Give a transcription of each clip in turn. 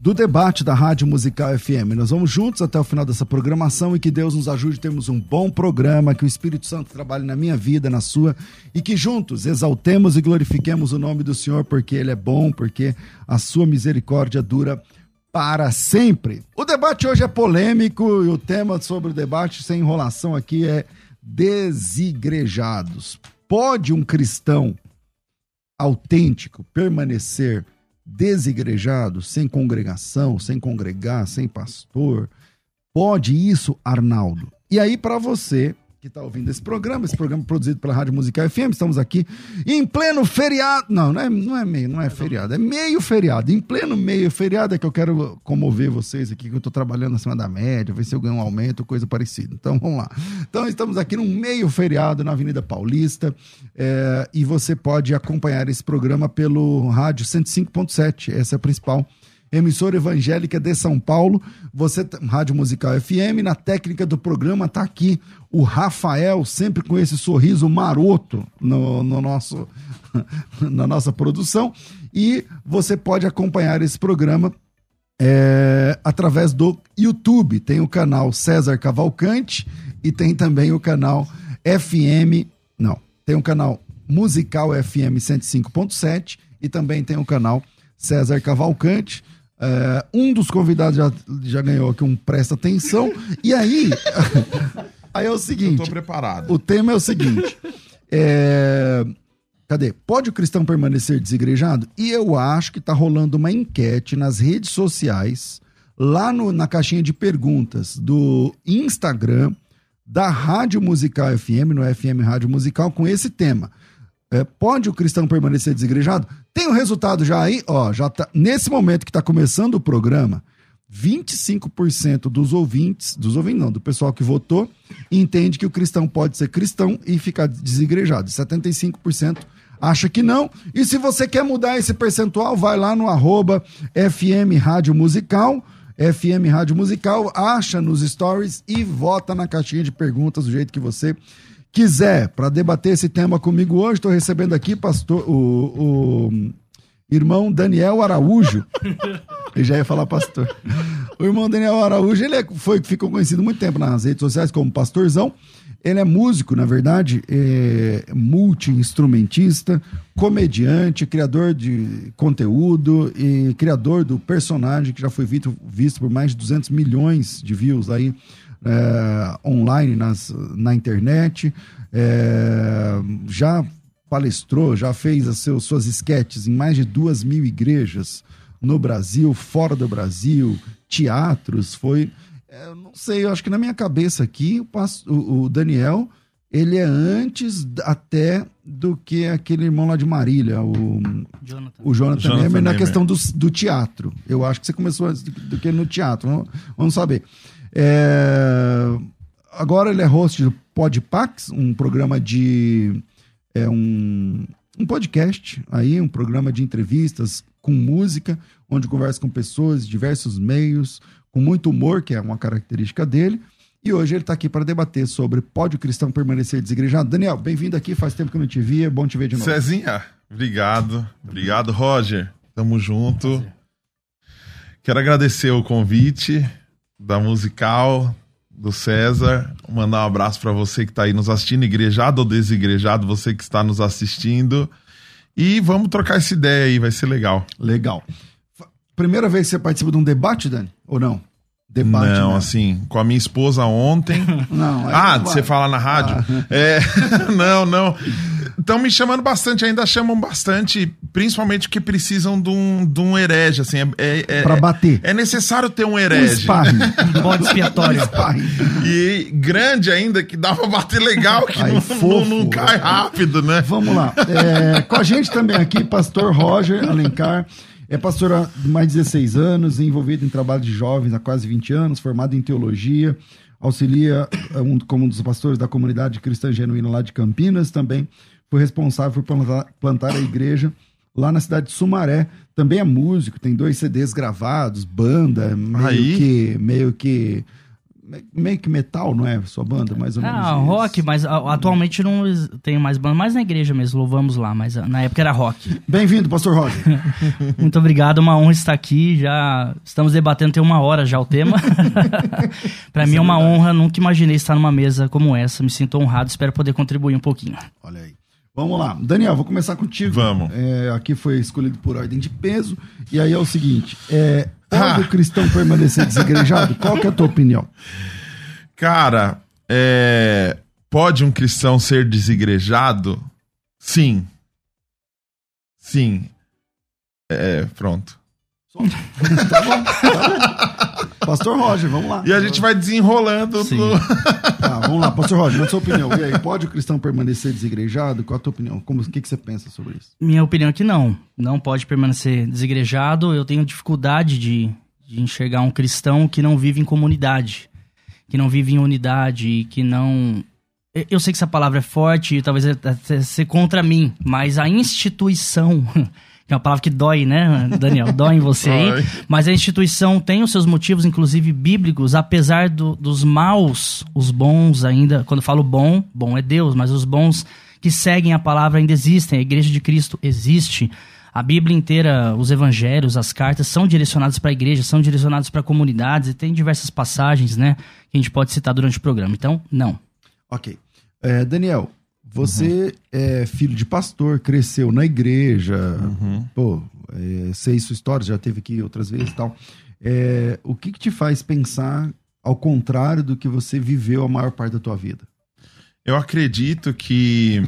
do debate da Rádio Musical FM. Nós vamos juntos até o final dessa programação e que Deus nos ajude a termos um bom programa, que o Espírito Santo trabalhe na minha vida, na sua, e que juntos exaltemos e glorifiquemos o nome do Senhor, porque Ele é bom, porque a sua misericórdia dura para sempre. O debate hoje é polêmico e o tema sobre o debate sem enrolação aqui é desigrejados. Pode um cristão autêntico permanecer desigrejado, sem congregação, sem congregar, sem pastor? Pode isso, Arnaldo? E aí, para você que está ouvindo esse programa, esse programa produzido pela Rádio Musical FM. Estamos aqui em pleno feriado. Não, não é, não é meio, não é feriado, é meio feriado. Em pleno meio feriado é que eu quero comover vocês aqui, que eu estou trabalhando acima da média, ver se eu ganho um aumento, coisa parecida. Então vamos lá. Então estamos aqui no meio feriado na Avenida Paulista é, e você pode acompanhar esse programa pelo rádio 105.7, essa é a principal emissora evangélica de São Paulo. Você, Rádio Musical FM, na técnica do programa está aqui o Rafael, sempre com esse sorriso maroto no, no nosso, na nossa produção. E você pode acompanhar esse programa é, através do YouTube. Tem o canal César Cavalcante e tem também o canal FM. Não, tem o canal Musical FM 105.7 e também tem o canal César Cavalcante. É, um dos convidados já, já ganhou aqui um presta atenção. E aí. aí é o seguinte. Eu tô preparado. O tema é o seguinte. É, cadê? Pode o cristão permanecer desigrejado? E eu acho que tá rolando uma enquete nas redes sociais, lá no, na caixinha de perguntas do Instagram da Rádio Musical FM, no FM Rádio Musical, com esse tema. É, pode o cristão permanecer desigrejado? Tem o um resultado já aí, ó, já tá, nesse momento que está começando o programa, 25% dos ouvintes, dos ouvintes não, do pessoal que votou, entende que o cristão pode ser cristão e ficar desigrejado. 75% acha que não. E se você quer mudar esse percentual, vai lá no arroba FM Rádio Musical, FM Rádio Musical, acha nos stories e vota na caixinha de perguntas do jeito que você quiser, para debater esse tema comigo hoje, estou recebendo aqui pastor, o, o irmão Daniel Araújo. Eu já ia falar pastor. O irmão Daniel Araújo, ele é, foi, ficou conhecido muito tempo nas redes sociais como pastorzão. Ele é músico, na verdade, é multi-instrumentista, comediante, criador de conteúdo e criador do personagem que já foi visto, visto por mais de 200 milhões de views aí é, online nas, na internet, é, já palestrou, já fez as seus, suas esquetes em mais de duas mil igrejas no Brasil, fora do Brasil, teatros, foi. É, não sei, eu acho que na minha cabeça aqui, o, o, o Daniel, ele é antes até do que aquele irmão lá de Marília, o Jonathan, o Jonathan, Jonathan na questão do, do teatro. Eu acho que você começou antes do, do que no teatro, vamos, vamos saber. É... Agora ele é host do Podpax, um programa de. É um, um podcast aí, um programa de entrevistas com música, onde conversa com pessoas de diversos meios, com muito humor, que é uma característica dele. E hoje ele está aqui para debater sobre pode o cristão permanecer desigrejado. Daniel, bem-vindo aqui, faz tempo que eu não te via, é bom te ver de novo. Cezinha, obrigado. Obrigado, Roger. Tamo junto. Quero agradecer o convite da Musical, do César. Mandar um abraço para você que está aí nos assistindo, igrejado ou desigrejado, você que está nos assistindo. E vamos trocar essa ideia aí, vai ser legal. Legal. Primeira vez que você participa de um debate, Dani? Ou não? debate. não, né? assim, com a minha esposa ontem. Não, ah, não você fala na rádio? É, não, não. Estão me chamando bastante, ainda chamam bastante, principalmente porque precisam de um, de um herege, assim. É, é, é- Pra bater. É necessário ter um Um herege. sparring. Bode expiatório. Sparring. E grande ainda, que dá pra bater legal, que Aí, não, não, não cai rápido, né? Vamos lá. É, com a gente também aqui, pastor Roger Alencar. É pastor há mais de 16 anos, envolvido em trabalho de jovens há quase 20 anos, formado em teologia, auxilia é, um, como um dos pastores da comunidade cristã genuína lá de Campinas também. Foi responsável por plantar, plantar a igreja lá na cidade de Sumaré. Também é músico, tem dois CDs gravados, banda, meio Aí. que. meio que. me- meio que metal, não é? Sua banda, mais ou menos. Ah, isso. rock, mas a- atualmente não tem mais banda, mais na igreja mesmo, louvamos lá, mas ah, na época era rock. Bem-vindo, pastor Roger. Muito obrigado, uma honra estar aqui. Já estamos debatendo tem uma hora já o tema. Pra mim é uma honra, nunca imaginei estar numa mesa como essa. Me sinto honrado, espero poder contribuir um pouquinho. Olha aí. Vamos lá. Daniel, vou começar contigo. Vamos. É, aqui foi escolhido por ordem de peso. E aí é o seguinte: é, pode Ah. o cristão permanecer desigrejado? Qual que é a tua opinião? Cara, é, pode um cristão ser desigrejado? Sim. Sim. É, pronto. Tá bom, tá bom. Pastor Roger, vamos lá. E a gente vai desenrolando. Sim. no- Tá, vamos lá, Pastor Roger, na sua opinião. E aí, pode o cristão permanecer desigrejado? Qual a tua opinião? Como, o que, que você pensa sobre isso? Minha opinião é que não. Não pode permanecer desigrejado. Eu tenho dificuldade de, de enxergar um cristão que não vive em comunidade, que não vive em unidade, que não. Eu- sei que essa palavra é forte e talvez até ser contra mim, mas a instituição, é uma palavra que dói, né, Daniel? Dói em você aí. Mas a instituição tem os seus motivos, inclusive bíblicos, apesar do- dos maus, os bons ainda. Quando falo bom, bom é Deus, mas os bons que seguem a palavra ainda existem. A igreja de Cristo existe. A Bíblia inteira, os evangelhos, as cartas são direcionados para a igreja, são direcionados para comunidades e tem diversas passagens, né, que a gente pode citar durante o programa. Então, não. Ok. É, Daniel, você é filho de pastor, cresceu na igreja, pô, é, sei sua história, já teve aqui outras vezes e tal. É, o que, que te faz pensar ao contrário do que você viveu a maior parte da tua vida? Eu acredito que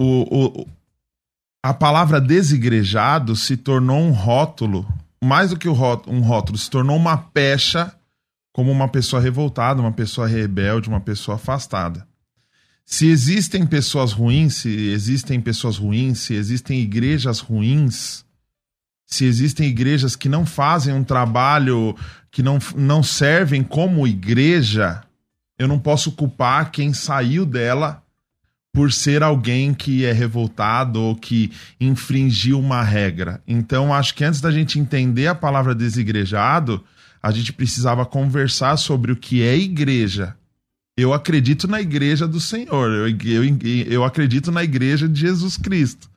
o, o- a palavra desigrejado se tornou um rótulo, mais do que um rótulo, se tornou uma pecha como uma pessoa revoltada, uma pessoa rebelde, uma pessoa afastada. Se existem pessoas ruins, se existem pessoas ruins, se existem igrejas ruins, se existem igrejas que não fazem um trabalho, que não, não servem como igreja, eu não posso culpar quem saiu dela por ser alguém que é revoltado ou que infringiu uma regra. Então, acho que antes da gente entender a palavra desigrejado, a gente precisava conversar sobre o que é igreja. Eu acredito na igreja do Senhor, eu, eu, eu acredito na igreja de Jesus Cristo.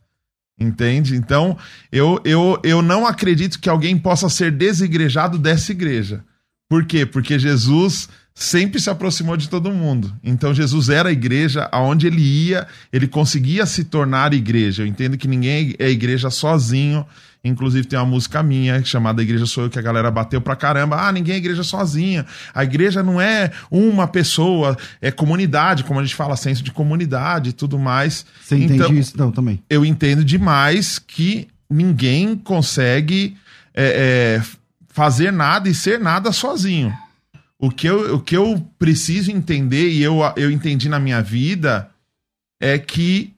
Entende? Então, eu, eu, eu não acredito que alguém possa ser desigrejado dessa igreja. Por quê? Porque Jesus sempre se aproximou de todo mundo. Então Jesus era a igreja, aonde ele ia, ele conseguia se tornar igreja. Eu entendo que ninguém é igreja sozinho. Inclusive tem uma música minha chamada Igreja Sou Eu, que a galera bateu pra caramba. Ah, ninguém é igreja sozinha. A igreja não é uma pessoa, é comunidade, como a gente fala, senso de comunidade e tudo mais. Você entende Então, isso? Não, também. eu entendo demais que ninguém consegue é, é, fazer nada e ser nada sozinho. O que eu, o que eu preciso entender, e eu, eu entendi na minha vida, é que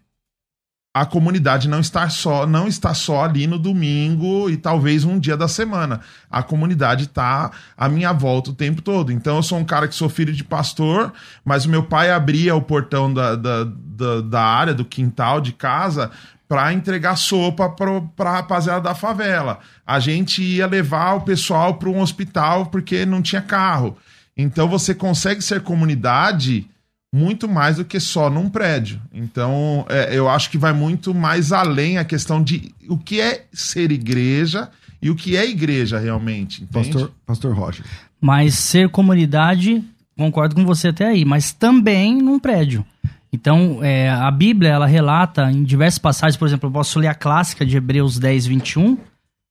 a comunidade não está só não está só ali no domingo e talvez um dia da semana. A comunidade está à minha volta o tempo todo. Então eu sou um cara que sou filho de pastor, mas o meu pai abria o portão da, da, da, da área, do quintal de casa, para entregar sopa para a rapaziada da favela. A gente ia levar o pessoal para um hospital porque não tinha carro. Então você consegue ser comunidade muito mais do que só num prédio. Então, é, eu acho que vai muito mais além a questão de o que é ser igreja e o que é igreja realmente. Entende? Pastor, Pastor Roger. Mas ser comunidade, concordo com você até aí, mas também num prédio. Então, é, a Bíblia, ela relata em diversas passagens, por exemplo, eu posso ler a clássica de Hebreus 10, 21,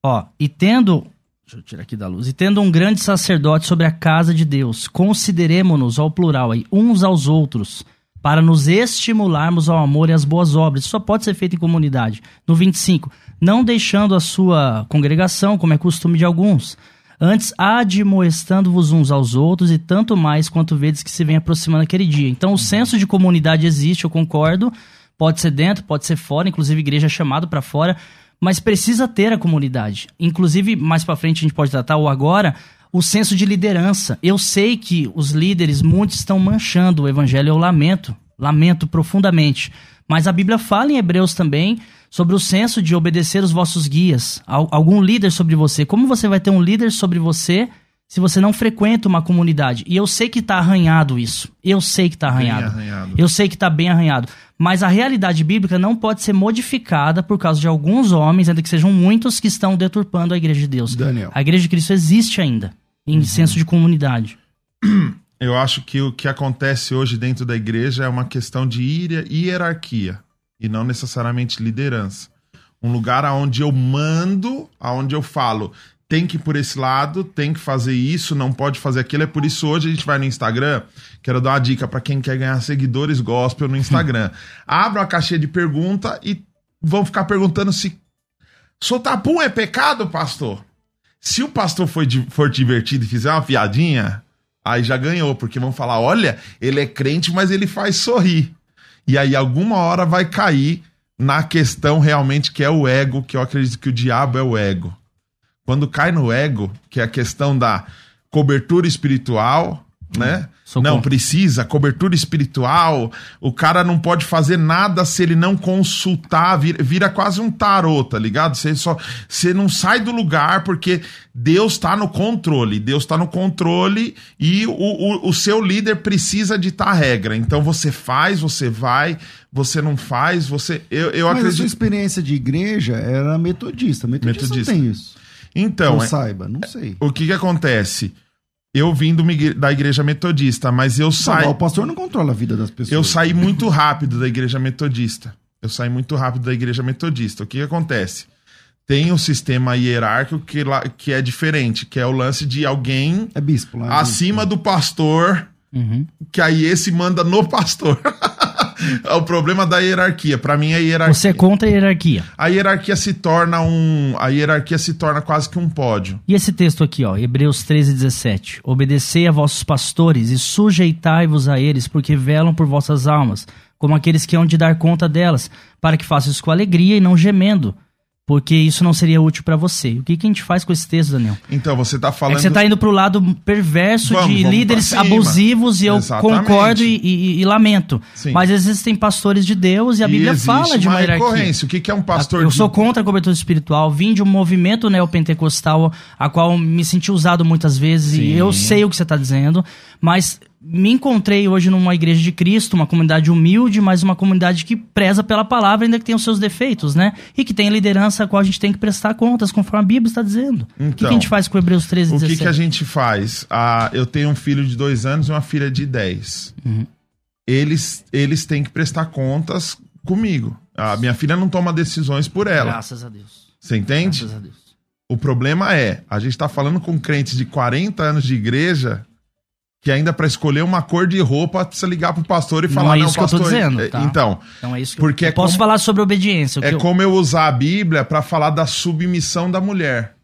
ó, e tendo Deixa eu tirar aqui da luz. E tendo um grande sacerdote sobre a casa de Deus, consideremos-nos ao plural aí, uns aos outros, para nos estimularmos ao amor e às boas obras. Isso só pode ser feito em comunidade. No 25, não deixando a sua congregação, como é costume de alguns, antes admoestando-vos uns aos outros, e tanto mais quanto vedes que se vem aproximando aquele dia. Então, o senso de comunidade existe, eu concordo. Pode ser dentro, pode ser fora, inclusive igreja é chamado para fora, mas precisa ter a comunidade. Inclusive, mais para frente a gente pode tratar, ou agora, o senso de liderança. Eu sei que os líderes, muitos estão manchando o evangelho, eu lamento, lamento profundamente. Mas a Bíblia fala em Hebreus também sobre o senso de obedecer os vossos guias, algum líder sobre você. Como você vai ter um líder sobre você se você não frequenta uma comunidade? E eu sei que está arranhado isso. Eu sei que está arranhado. arranhado. Eu sei que está bem arranhado. Mas a realidade bíblica não pode ser modificada por causa de alguns homens, ainda que sejam muitos, que estão deturpando a igreja de Deus. Daniel. A igreja de Cristo existe ainda, em uhum. senso de comunidade. Eu acho que o que acontece hoje dentro da igreja é uma questão de hierarquia e não necessariamente liderança. Um lugar onde eu mando, aonde eu falo, tem que ir por esse lado, tem que fazer isso, não pode fazer aquilo. É por isso hoje a gente vai no Instagram. Quero dar uma dica para quem quer ganhar seguidores gospel no Instagram. Abra uma caixinha de pergunta e vão ficar perguntando se soltar pum é pecado, pastor. Se o pastor for, for divertido e fizer uma piadinha, aí já ganhou, porque vão falar: olha, ele é crente, mas ele faz sorrir. E aí alguma hora vai cair na questão realmente que é o ego, que eu acredito que o diabo é o ego. Quando cai no ego, que é a questão da cobertura espiritual, né? Sou não, precisa, cobertura espiritual. O cara não pode fazer nada se ele não consultar, vira, vira quase um tarô, tá ligado? Você só você não sai do lugar porque Deus tá no controle. Deus tá no controle e o, o, o seu líder precisa ditar a regra. Então você faz, você vai, você não faz, você. Eu, eu Mas acredito. a sua experiência de igreja era metodista. Metodista, metodista. tem isso. Então. Não é, saiba, não sei. O que que acontece? Eu vim do, da igreja metodista, mas eu saí. O pastor não controla a vida das pessoas. Eu saí muito rápido da igreja metodista. Eu saí muito rápido da igreja metodista. O que, que acontece? Tem um sistema hierárquico que, lá, que é diferente, que é o lance de alguém é bispo, lá, é acima bispo. do pastor, uhum. que aí esse manda no pastor. é o problema da hierarquia. Para mim é hierarquia. Você é contra a hierarquia. A hierarquia se torna um, a hierarquia se torna quase que um pódio. E esse texto aqui, ó, Hebreus 13, 17. Obedecei a vossos pastores e sujeitai-vos a eles, porque velam por vossas almas, como aqueles que hão de dar conta delas, para que façam isso com alegria e não gemendo porque isso não seria útil para você. O que, que a gente faz com esse texto, Daniel? Então, você tá falando. É você tá indo pro lado perverso vamos, de vamos líderes abusivos e eu Exatamente. concordo e, e, e lamento. Sim. Mas existem pastores de Deus e a Bíblia fala de uma, uma hierarquia. O que, que é um pastor Eu de... sou contra a cobertura espiritual, vim de um movimento neopentecostal a qual me senti usado muitas vezes Sim. e eu sei o que você tá dizendo, mas me encontrei hoje numa igreja de Cristo, uma comunidade humilde, mas uma comunidade que preza pela palavra, ainda que tem os seus defeitos, né? E que tem liderança a qual a gente tem que prestar contas, conforme a Bíblia está dizendo. Então, o que, que, a gente faz com Hebreus 13, O que, que a gente faz? Ah, eu tenho um filho de dois anos e uma filha de dez. Uhum. Eles, eles têm que prestar contas comigo. A minha filha não toma decisões por ela. Graças a Deus. Você entende? Graças a Deus. O problema é, a gente está falando com crentes de 40 anos de igreja que ainda para escolher uma cor de roupa precisa ligar pro pastor e falar não é isso não, que pastor, eu tô dizendo, é, tá? então então é isso que porque eu, é posso como, falar sobre obediência é eu... como eu usar a Bíblia para falar da submissão da mulher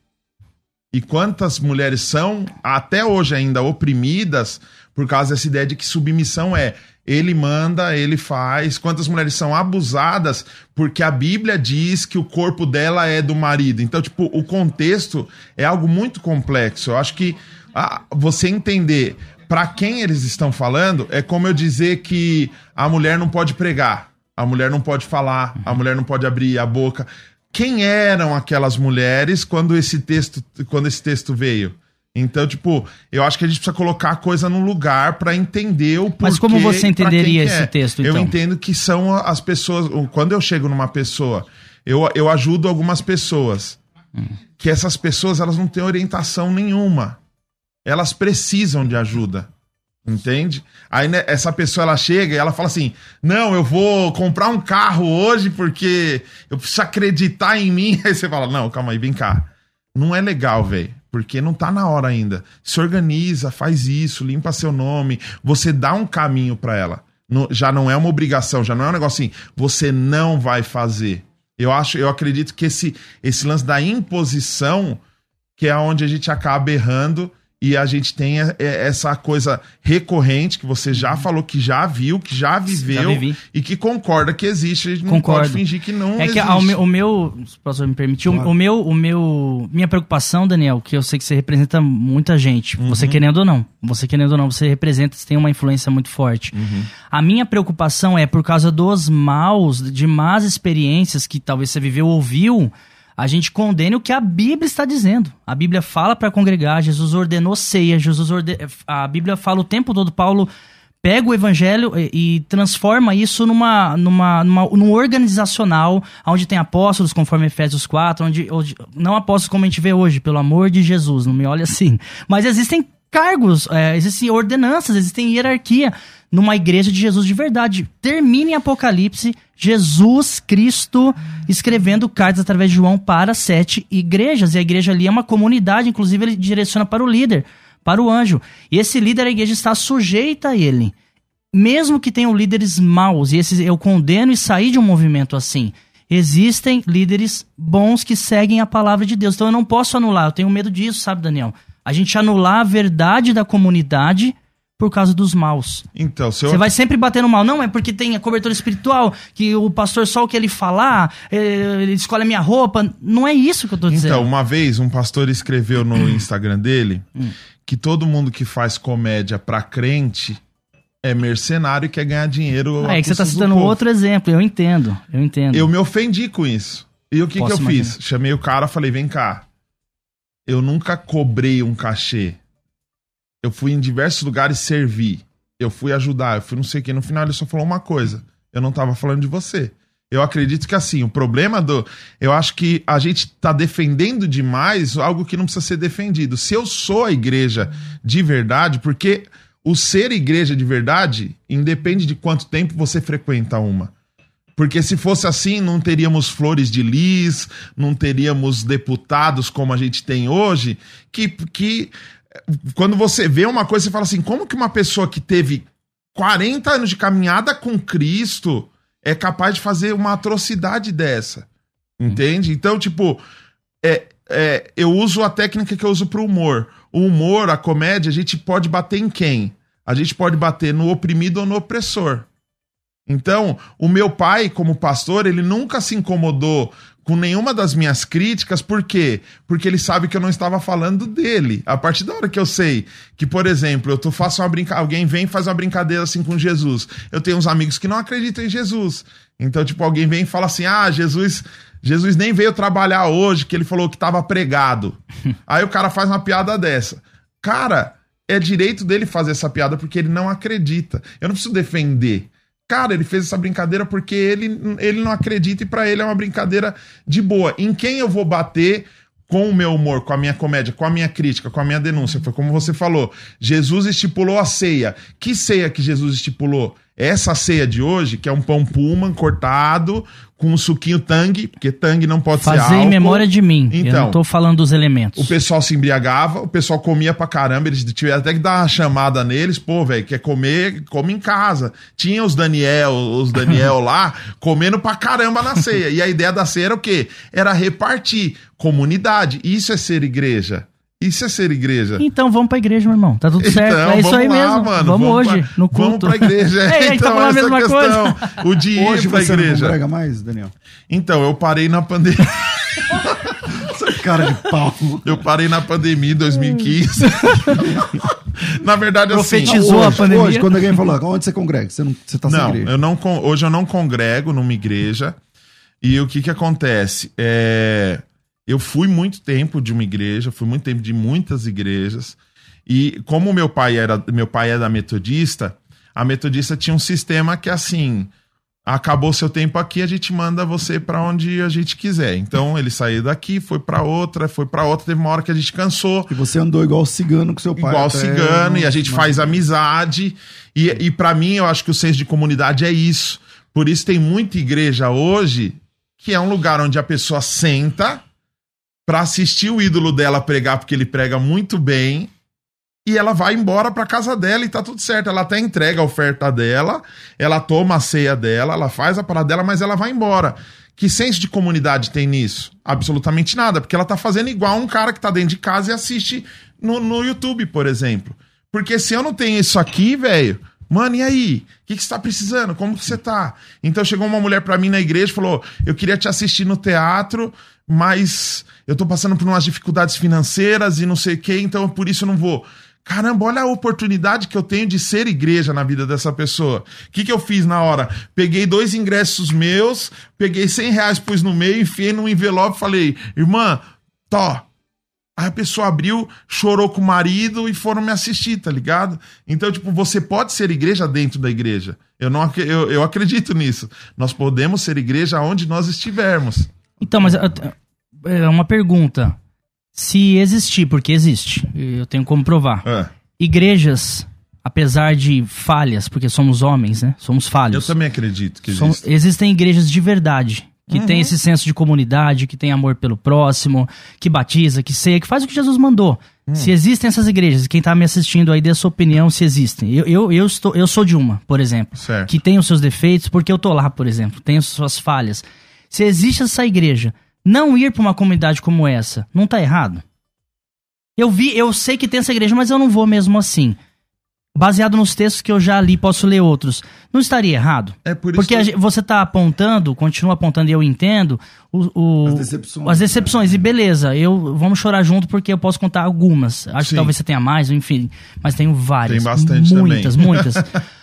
e quantas mulheres são até hoje ainda oprimidas por causa dessa ideia de que submissão é ele manda, ele faz. Quantas mulheres são abusadas porque a Bíblia diz que o corpo dela é do marido. Então, tipo, o contexto é algo muito complexo. Eu acho que ah, você entender para quem eles estão falando, é como eu dizer que a mulher não pode pregar, a mulher não pode falar, a mulher não pode abrir a boca. Quem eram aquelas mulheres quando esse texto, quando esse texto veio? Então, tipo, eu acho que a gente precisa colocar a coisa no lugar para entender o porquê. Mas como você entenderia esse é. texto, então? Eu entendo que são as pessoas. Quando eu chego numa pessoa, eu, eu ajudo algumas pessoas. Hum. Que essas pessoas elas não têm orientação nenhuma elas precisam de ajuda. Entende? Aí né, essa pessoa ela chega e ela fala assim: Não, eu vou comprar um carro hoje porque eu preciso acreditar em mim. Aí você fala: Não, calma aí, vem cá. Não é legal, velho. porque não tá na hora ainda. Se organiza, faz isso, limpa seu nome, você dá um caminho para ela. No- já não é uma obrigação, já não é um negócio assim, você não vai fazer. Eu acho, eu acredito que esse, esse lance da imposição que é onde a gente acaba errando e a gente tem é, é, essa coisa recorrente que você já falou, que já viu, que já viveu vivi. e que concorda que existe. A gente não Concordo. pode fingir que não É que existe. ao meu, o meu, se o pastor me permitir, o- Claro. o meu, o meu, minha preocupação, Daniel, que eu sei que você representa muita gente, você Uhum. querendo ou não, você querendo ou não, você representa, você tem uma influência muito forte. Uhum. A minha preocupação é por causa dos maus, de más experiências que talvez você viveu ou ouviu, a gente condene o que a Bíblia está dizendo. A Bíblia fala para congregar, Jesus ordenou ceia, Jesus orde... a Bíblia fala o tempo todo, Paulo pega o evangelho e, e transforma isso numa, numa, numa, num organizacional, onde tem apóstolos, conforme Efésios 4, onde, onde- não apóstolos como a gente vê hoje, pelo amor de Jesus, não me olhe assim. Mas existem cargos, é, existem ordenanças, existem hierarquia numa igreja de Jesus de verdade. Termina em Apocalipse, Jesus Cristo escrevendo cartas através de João para sete igrejas. E a igreja ali é uma comunidade, inclusive ele direciona para o líder, para o anjo. E esse líder, a igreja está sujeita a ele. Mesmo que tenham líderes maus, e esses eu condeno e saí de um movimento assim. Existem líderes bons que seguem a palavra de Deus. Então eu não posso anular, eu tenho medo disso, sabe, Daniel? A gente anular a verdade da comunidade por causa dos maus. Então, Você vai sempre bater no mal. Não, é porque tem a cobertura espiritual, que o pastor só o que ele falar, eh, ele escolhe a minha roupa. Não é isso que eu tô dizendo. Então, uma vez um pastor escreveu no Instagram dele Hum. que todo mundo que faz comédia pra crente é mercenário e quer ganhar dinheiro. Ah, é que você tá citando outro exemplo. Eu entendo, eu entendo. Eu me ofendi com isso. E o que, que eu imaginar. fiz? Chamei o cara falei: vem cá. Eu nunca cobrei um cachê. Eu fui em diversos lugares servir. Eu fui ajudar, eu fui não sei o que. No final ele só falou uma coisa. Eu não tava falando de você. Eu acredito que assim, o problema do. Eu acho que a gente tá defendendo demais algo que não precisa ser defendido. Se eu sou a igreja de verdade, porque o ser igreja de verdade independe de quanto tempo você frequenta uma. Porque se fosse assim, não teríamos flores de lis, não teríamos deputados como a gente tem hoje, que, que quando você vê uma coisa, você fala assim: como que uma pessoa que teve 40 anos de caminhada com Cristo é capaz de fazer uma atrocidade dessa? Entende? Então, tipo, é, é, eu uso a técnica que eu uso pro humor. O humor, a comédia, a gente pode bater em quem? A gente pode bater no oprimido ou no opressor. Então, o meu pai, como pastor, ele nunca se incomodou com nenhuma das minhas críticas, por quê? Porque ele sabe que eu não estava falando dele. A partir da hora que eu sei que, por exemplo, eu tô, faço uma brincadeira, alguém vem e faz uma brincadeira assim com Jesus. Eu tenho uns amigos que não acreditam em Jesus. Então, tipo, alguém vem e fala assim: ah, Jesus. Jesus nem veio trabalhar hoje, que ele falou que estava pregado. Aí o cara faz uma piada dessa. Cara, é direito dele fazer essa piada porque ele não acredita. Eu não preciso defender. Cara, ele fez essa brincadeira porque ele, ele não acredita e pra ele é uma brincadeira de boa. Em quem eu vou bater com o meu humor, com a minha comédia, com a minha crítica, com a minha denúncia? Foi como você falou. Jesus estipulou a ceia. Que ceia que Jesus estipulou? Essa ceia de hoje, que é um pão pullman cortado com um suquinho tangue, porque tangue não pode ser Fazer álcool. em memória de mim. eu Então, não tô falando dos elementos. o pessoal se embriagava, o pessoal comia pra caramba, eles tiveram até que dar uma chamada neles, pô, velho, quer comer, come em casa. Tinha os Daniel, os Daniel lá, comendo pra caramba na ceia. E a ideia da ceia era o quê? Era repartir comunidade. Isso é ser igreja. Isso é ser igreja. Então vamos pra igreja, meu irmão. Tá tudo certo. Então, é isso vamos aí lá, mesmo. mano, vamos, hoje, pra- no culto. Vamos pra igreja. É, a gente tá então, falando a essa mesma questão. coisa. O de ir Hoje pra você não igreja. congrega mais, Daniel? Então, eu parei na pandemia. Cara de pau. Eu parei na pandemia em 2015. na verdade, assim. Profetizou. a hoje, pandemia. hoje, quando alguém falou, onde você congrega? Você, não, você tá sem Não, igreja. eu não, hoje eu não congrego numa igreja. E o que que acontece? É, eu fui muito tempo de uma igreja, fui muito tempo de muitas igrejas. E como meu pai era meu pai da metodista, a metodista tinha um sistema que assim, acabou seu tempo aqui, a gente manda você pra onde a gente quiser. Então ele saiu daqui, foi pra outra, foi pra outra, teve uma hora que a gente cansou E você andou igual cigano com seu pai. igual cigano, no- e a gente faz amizade. E, e para mim, eu acho que o senso de comunidade é isso. Por isso tem muita igreja hoje que é um lugar onde a pessoa senta pra assistir o ídolo dela pregar, porque ele prega muito bem. E ela vai embora pra casa dela e tá tudo certo. Ela até entrega a oferta dela, ela toma a ceia dela, ela faz a parada dela, mas ela vai embora. Que senso de comunidade tem nisso? Absolutamente nada, porque ela tá fazendo igual um cara que tá dentro de casa e assiste no, no YouTube, por exemplo. Porque se eu não tenho isso aqui, velho, mano, e aí? O que, você tá precisando? Como que você tá? Então chegou uma mulher pra mim na igreja e falou: Eu queria te assistir no teatro, mas eu tô passando por umas dificuldades financeiras e não sei o que, então por isso eu não vou. Caramba, olha a oportunidade que eu tenho de ser igreja na vida dessa pessoa. O que, que eu fiz na hora? Peguei dois ingressos meus, peguei 100 reais, pus no meio, enfiei num envelope e falei, irmã, tó. Aí a pessoa abriu, chorou com o marido e foram me assistir, tá ligado? Então, tipo, você pode ser igreja dentro da igreja. Eu, não, eu, eu acredito nisso. Nós podemos ser igreja onde nós estivermos. Então, mas uh, é uma pergunta. Se existir, porque existe, eu tenho como provar. É. Igrejas, apesar de falhas, porque somos homens, né? Somos Eu falhos. também acredito que São- existe. existem igrejas de verdade. Que tem esse senso de comunidade, que tem amor pelo próximo, que batiza, que ceia, que faz o que Jesus mandou. Se existem essas igrejas, quem tá me assistindo aí dê a sua opinião se existem. Eu, eu, eu, estou, eu sou de uma, por exemplo, Certo. que tem os seus defeitos, porque eu tô lá, por exemplo, as suas falhas. Se existe essa igreja, não ir pra uma comunidade como essa, não tá errado? Eu vi, eu sei que tem essa igreja, mas eu não vou mesmo assim. Baseado nos textos que eu já li, posso ler outros. Não estaria errado? É por isso Porque que você tá apontando, continua apontando e eu entendo o, o- As decepções. as decepções. E beleza, eu vamos chorar junto porque eu posso contar algumas. Acho Sim. que talvez você tenha mais, enfim. Mas tenho várias. Tem bastante Muitas, também. muitas. muitas.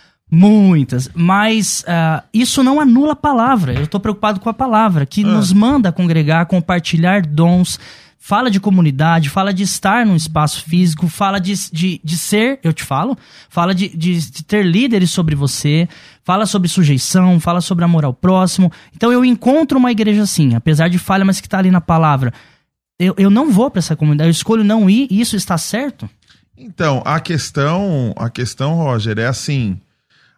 Mas ah, isso não anula a palavra. Eu tô preocupado com a palavra, que Ah. nos manda congregar, compartilhar dons. Fala de comunidade, fala de estar num espaço físico, fala de, de, de ser, eu te falo, fala de, de, de ter líderes sobre você, fala sobre sujeição, fala sobre amor ao próximo. Então eu encontro uma igreja assim, apesar de falha, mas que tá ali na palavra. Eu, eu não vou para essa comunidade, eu escolho não ir, e isso está certo? Então, a questão, a questão, Roger, é assim: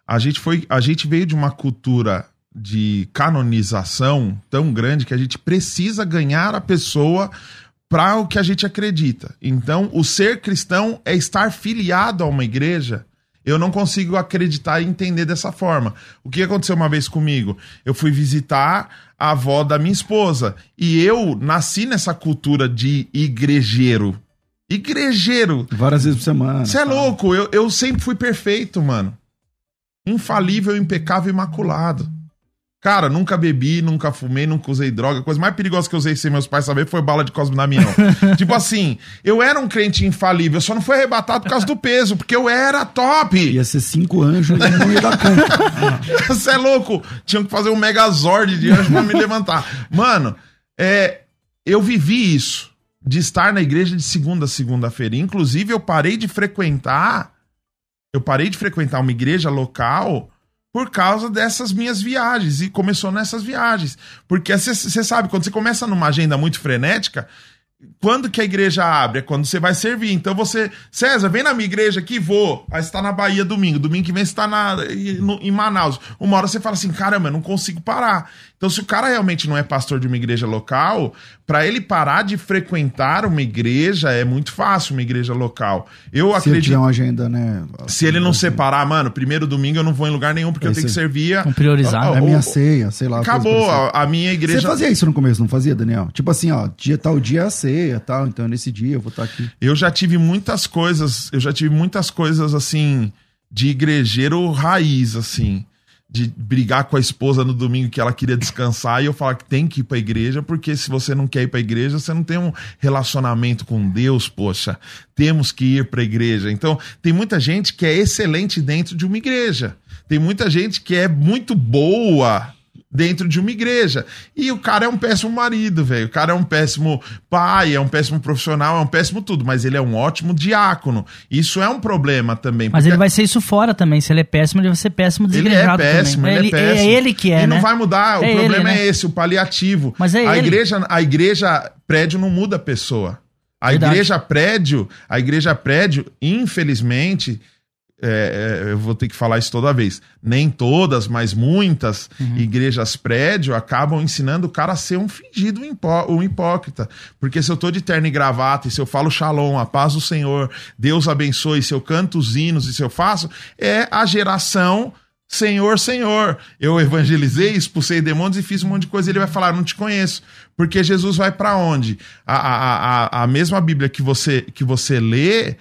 a gente foi, a gente veio de uma cultura de canonização tão grande que a gente precisa ganhar a pessoa para o que a gente acredita. Então, o ser cristão é estar filiado a uma igreja. Eu não consigo acreditar e entender dessa forma. O que aconteceu uma vez comigo? Eu fui visitar a avó da minha esposa e eu nasci nessa cultura de igrejeiro. Igrejeiro. Várias vezes por semana. Você é louco, eu, eu sempre fui perfeito, mano. Infalível, impecável, imaculado. Cara, nunca bebi, nunca fumei, nunca usei droga. A coisa mais perigosa que eu usei sem meus pais saber foi bala de Cosmo Damião. tipo assim, eu era um crente infalível, só não foi arrebatado por causa do peso, porque eu era top. Ia ser cinco anjos e não ia dar conta. Você é louco? Tinham que fazer um megazord de anjo pra me levantar. Mano, é, eu vivi isso. De estar na igreja de segunda a segunda-feira. Inclusive, eu parei de frequentar. Eu parei de frequentar uma igreja local por causa dessas minhas viagens. E começou nessas viagens. Porque você sabe, quando você começa numa agenda muito frenética, quando que a igreja abre? É quando você vai servir. Então você, César, vem na minha igreja aqui, vou. Aí você tá na Bahia domingo. Domingo que vem você tá na, no- em Manaus. Uma hora você fala assim: caramba, eu não consigo parar. Então, se o cara realmente não é pastor de uma igreja local, para ele parar de frequentar uma igreja é muito fácil, uma igreja local. Eu Se ele acredito. tiver uma agenda, né? Se ele não separar, mano, primeiro domingo eu não vou em lugar nenhum, porque É eu tenho que servir. Vamos priorizar, a- né? É minha ceia, sei lá. Acabou, a, a minha igreja. Você fazia isso no começo, não fazia, Daniel? Tipo assim, ó, dia tal dia é a ceia tal, então nesse dia eu vou estar aqui. Eu já tive muitas coisas, eu já tive muitas coisas assim de igrejeiro raiz, assim, de brigar com a esposa no domingo que ela queria descansar e eu falar que tem que ir pra igreja, porque se você não quer ir pra igreja, você não tem um relacionamento com Deus, poxa. Temos que ir pra igreja. Então, tem muita gente que é excelente dentro de uma igreja. Tem muita gente que é muito boa dentro de uma igreja. E o cara é um péssimo marido, velho. O cara é um péssimo pai, é um péssimo profissional, é um péssimo tudo, mas ele é um ótimo diácono. Isso é um problema também. Mas ele vai ser isso fora também. Se ele é péssimo, ele vai ser péssimo ele é desigrejado péssimo, também. ele, é péssimo. É ele que é, E né? não vai mudar, o É ele, problema né? é esse, o paliativo. Mas é a ele. igreja, a igreja prédio não muda a pessoa. A Verdade. igreja prédio, a igreja prédio, infelizmente, é, é, eu vou ter que falar isso toda vez. Nem todas, mas muitas igrejas prédio acabam ensinando o cara a ser um fingido hipó- um hipócrita. Porque se eu tô de terno e gravata, e se eu falo shalom, a paz do Senhor, Deus abençoe, se eu canto os hinos e se eu faço, é a geração Senhor, Senhor. Eu evangelizei, expulsei demônios e fiz um monte de coisa. Ele vai falar, não te conheço. Porque Jesus vai para onde? A, a, a, a mesma Bíblia que você, que você lê,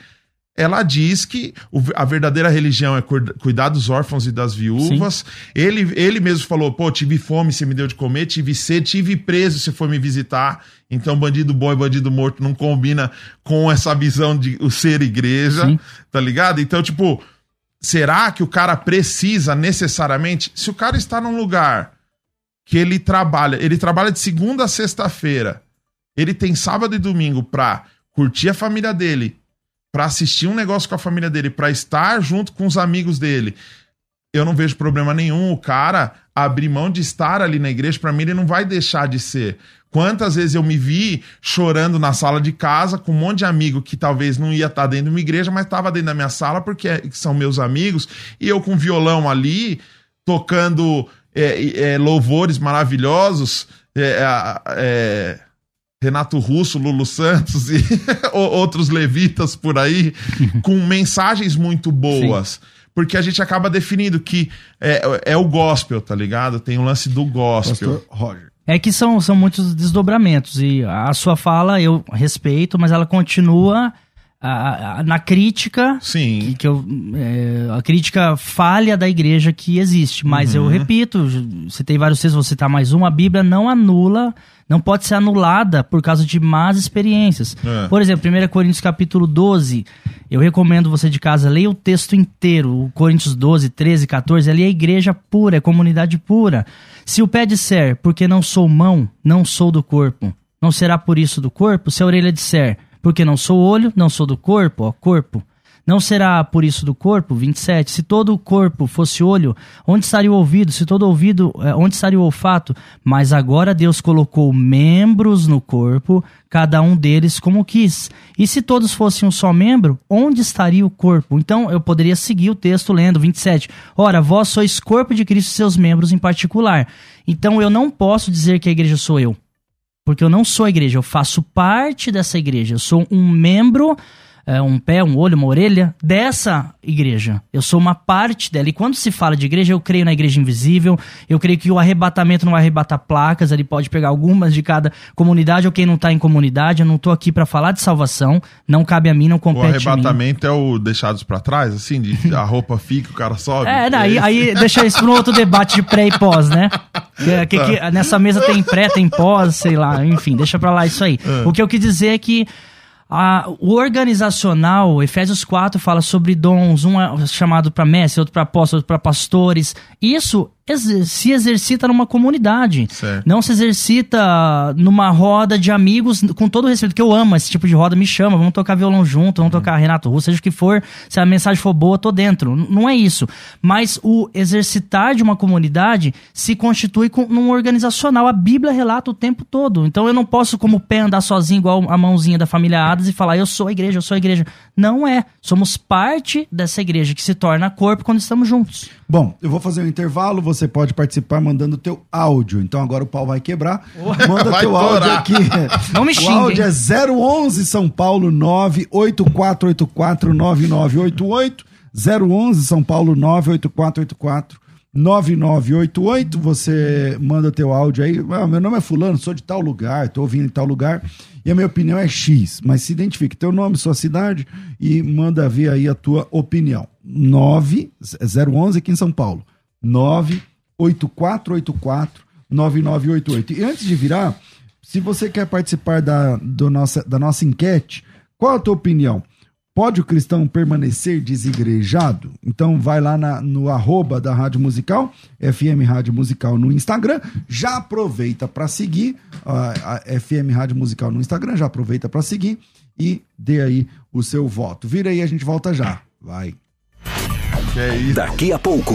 ela diz que a verdadeira religião é cuida- cuidar dos órfãos e das viúvas. Ele, ele mesmo falou: pô, tive fome, você me deu de comer, tive sede, tive preso, você foi me visitar. Então, bandido bom e bandido morto não combina com essa visão de o ser igreja, Sim. tá ligado? Então, tipo, será que o cara precisa necessariamente? Se o cara está num lugar que ele trabalha, ele trabalha de segunda a sexta-feira, ele tem sábado e domingo pra curtir a família dele, pra assistir um negócio com a família dele, pra estar junto com os amigos dele. Eu não vejo problema nenhum o cara abrir mão de estar ali na igreja, pra mim ele não vai deixar de ser. Quantas vezes eu me vi chorando na sala de casa com um monte de amigo que talvez não ia estar dentro de uma igreja, mas estava dentro da minha sala porque é- são meus amigos, e eu com violão ali, tocando é, é, louvores maravilhosos, é, a- é, Renato Russo, Lulu Santos e outros levitas por aí, com mensagens muito boas. Porque a gente acaba definindo que é, é o gospel, tá ligado? Tem o lance do gospel. Pastor Roger. É que são, são muitos desdobramentos. E a sua fala eu respeito, mas ela continua ah, ah, na crítica. Que, Sim. que eu, é, a crítica falha da igreja que existe. Mas Uhum. eu repito, citei vários textos, vou citar mais um. A Bíblia não anula, não pode ser anulada por causa de más experiências. É. Por exemplo, 1 Coríntios capítulo 12. Eu recomendo você de casa, leia o texto inteiro. O Coríntios 12, 13, 14. Ali é igreja pura, é comunidade pura. Se o pé disser, porque não sou mão, não sou do corpo, não será por isso do corpo? Se a orelha disser, porque não sou olho, não sou do corpo, ó, corpo. Não será por isso do corpo? 27. Se todo o corpo fosse olho, onde estaria o ouvido? Se todo ouvido, eh, onde estaria o olfato? Mas agora Deus colocou membros no corpo, cada um deles como quis. E se todos fossem um só membro, onde estaria o corpo? Então eu poderia seguir o texto lendo 27. Ora, vós sois corpo de Cristo e seus membros em particular. Então eu não posso dizer que a igreja sou eu. Porque eu não sou a igreja, eu faço parte dessa igreja. Eu sou um membro, é, um pé, um olho, uma orelha dessa igreja. Eu sou uma parte dela. E quando se fala de igreja, eu creio na igreja invisível. Eu creio que o arrebatamento não vai arrebatar placas. Ele pode pegar algumas de cada comunidade ou quem não está em comunidade. Eu não estou aqui para falar de salvação. Não cabe a mim, não O compete a mim. arrebatamento é o deixados pra trás, assim, de a roupa fica, o cara sobe. É, daí, isso? aí deixa isso para um outro debate de pré e pós, né? Que, que- que nessa mesa tem pré, tem pós, sei lá, enfim, deixa pra lá isso aí. O que eu quis dizer é que a- o organizacional, Efésios 4 fala sobre dons, um é chamado para mestre, outro para apóstolo, outro para pastores. Isso se exercita numa comunidade. Certo. Não se exercita numa roda de amigos, com todo o respeito, que eu amo esse tipo de roda, me chama, vamos tocar violão junto, vamos tocar Renato Russo, seja o que for, se a mensagem for boa, tô dentro. N- Não é isso. Mas o exercitar de uma comunidade se constitui com, num organizacional. A Bíblia relata o tempo todo. Então eu não posso, como pé, andar sozinho, igual a mãozinha da família Adas, e falar, eu sou a igreja, eu sou a igreja. Não é. Somos parte dessa igreja que se torna corpo quando estamos juntos. Bom, eu vou fazer um intervalo, você pode participar mandando o teu áudio. Então agora o pau vai quebrar. Manda Vai teu áudio aqui. Não me O xingue, áudio hein? é 011 São Paulo 984849988. 011 São Paulo 98484 9988, você manda teu áudio aí. Ah, meu nome é Fulano, sou de tal lugar, tô ouvindo em tal lugar e a minha opinião é X. Mas se identifique teu nome, sua cidade e manda ver aí a tua opinião. 9 011 aqui em São Paulo. 98484 9988. E antes de virar, se você quer participar da, do nossa, da nossa enquete, qual a tua opinião? Pode o cristão permanecer desigrejado? Então vai lá na- no arroba da Rádio Musical, FM Rádio Musical no Instagram. Já aproveita para seguir a, a FM Rádio Musical no Instagram, já aproveita para seguir e dê aí o seu voto. Vira aí, a gente volta já. Vai. É. Daqui a pouco,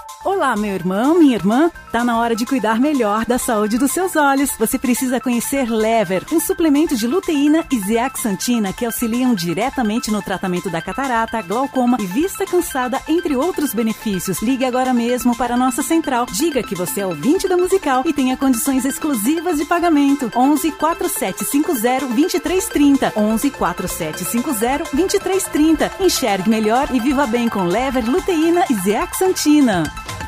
Olá, meu irmão, minha irmã. Tá na hora de cuidar melhor da saúde dos seus olhos. Você precisa conhecer Lever, um suplemento de luteína e zeaxantina que auxiliam diretamente no tratamento da catarata, glaucoma e vista cansada, entre outros benefícios. Ligue agora mesmo para a nossa central. Diga que você é ouvinte da musical e tenha condições exclusivas de pagamento. 11 4750 2330. 11 4750 2330. Enxergue melhor e viva bem com Lever, luteína e zeaxantina.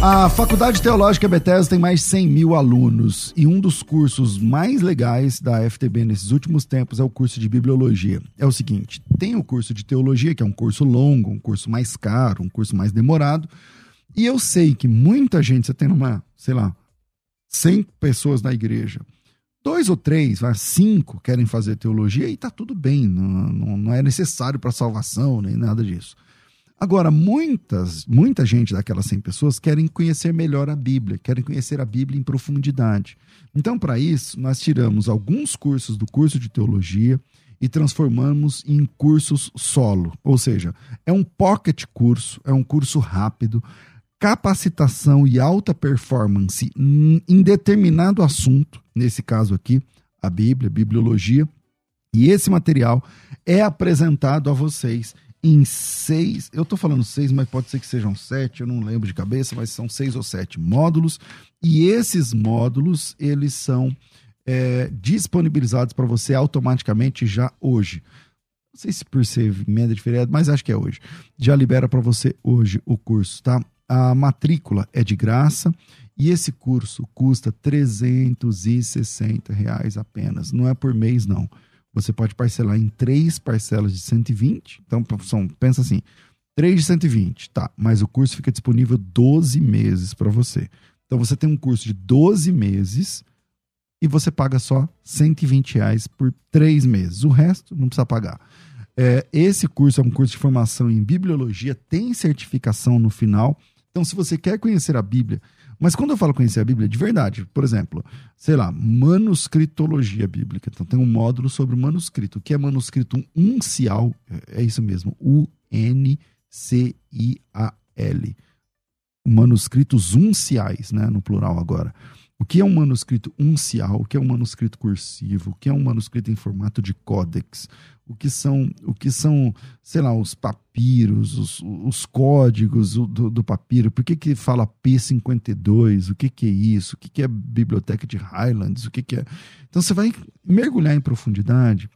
A Faculdade Teológica Bethesda tem mais de 100 mil alunos e um dos cursos mais legais da FTB nesses últimos tempos é o curso de Bibliologia. É o seguinte, tem o curso de Teologia, que é um curso longo, um curso mais caro, um curso mais demorado, e eu sei que muita gente, você tem uma, sei lá, 100 pessoas na igreja, dois ou três, cinco querem fazer teologia e tá tudo bem, não, não, não é necessário para salvação nem nada disso. Agora, muitas, muita gente daquelas 100 pessoas querem conhecer melhor a Bíblia, querem conhecer a Bíblia em profundidade. Então, para isso, nós tiramos alguns cursos do curso de teologia e transformamos em cursos solo. Ou seja, é um pocket curso, é um curso rápido, capacitação e alta performance em determinado assunto, nesse caso aqui, a Bíblia, bibliologia. E esse material é apresentado a vocês em seis, eu estou falando seis, mas pode ser que sejam sete, eu não lembro de cabeça, mas são seis ou sete módulos. E esses módulos, eles são é, disponibilizados para você automaticamente já hoje. Não sei se por ser emenda de feriado, mas acho que é hoje. Já libera para você hoje o curso, tá? A matrícula é de graça e esse curso custa 360 reais apenas. Não é por mês, não você pode parcelar em três parcelas de 120. Então, são, pensa assim, três de 120, tá, mas o curso fica disponível 12 meses para você. Então, você tem um curso de 12 meses e você paga só 120 reais por três meses. O resto não precisa pagar. É, esse curso é um curso de formação em bibliologia, tem certificação no final. Então, se você quer conhecer a Bíblia mas quando eu falo conhecer a Bíblia, de verdade, por exemplo, sei lá, manuscritologia bíblica. Então tem um módulo sobre o manuscrito. O que é manuscrito uncial? É isso mesmo, U-N-C-I-A-L. Manuscritos unciais, né, no plural agora. O que é um manuscrito uncial? O que é um manuscrito cursivo? O que é um manuscrito em formato de códex? O que são, o que são sei lá, os papiros, os, os códigos do, do, papiro? Por que, que fala P52? O que, que é isso? O que, que é biblioteca de Highlands? O que, que é. Então você vai mergulhar em profundidade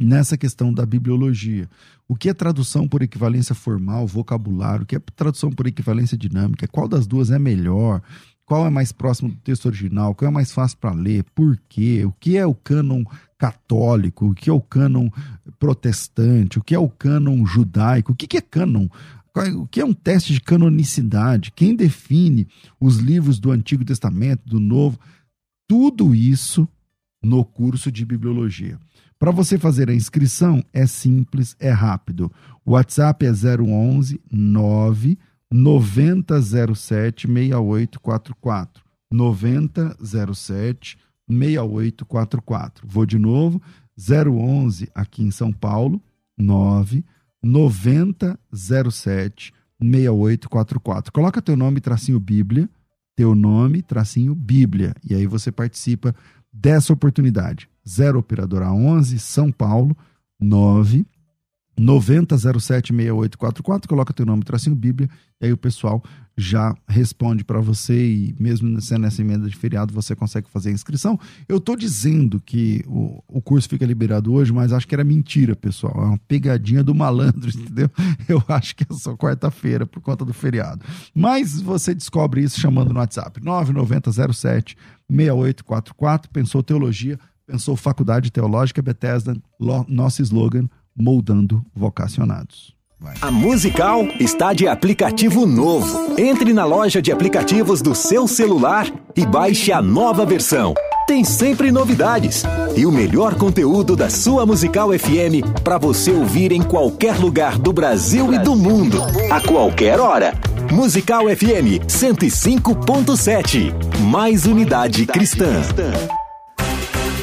nessa questão da bibliologia. O que é tradução por equivalência formal, vocabulário? O que é tradução por equivalência dinâmica? Qual das duas é melhor? Qual é mais próximo do texto original, qual é mais fácil para ler, por quê, o que é o cânon católico, o que é o cânon protestante, o que é o cânon judaico, o que é cânon, é, o que é um teste de canonicidade, quem define os livros do Antigo Testamento, do Novo, tudo isso no curso de bibliologia. Para você fazer a inscrição é simples, é rápido. O WhatsApp é 011 9 9007 6844. 9007 6844. Vou de novo, 011 aqui em São Paulo, 9 9007 6844. Coloca teu nome, tracinho Bíblia, teu nome, tracinho Bíblia, e aí você participa dessa oportunidade. 0 operadora 11 São Paulo 9 90076844, coloca teu nome, tracinho Bíblia, e aí o pessoal já responde para você e mesmo sendo essa emenda de feriado você consegue fazer a inscrição. Eu tô dizendo que o, o curso fica liberado hoje, mas acho que era mentira, pessoal. É uma pegadinha do malandro, entendeu? Eu acho que é só quarta-feira por conta do feriado. Mas você descobre isso chamando no WhatsApp 9907 6844. Pensou teologia, pensou faculdade teológica Bethesda, nosso slogan moldando vocacionados. A Musical está de aplicativo novo. Entre na loja de aplicativos do seu celular e baixe a nova versão. Tem sempre novidades e o melhor conteúdo da sua Musical FM para você ouvir em qualquer lugar do Brasil e do mundo, a qualquer hora. Musical FM 105.7. Mais unidade cristã.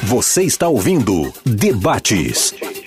Você está ouvindo Debates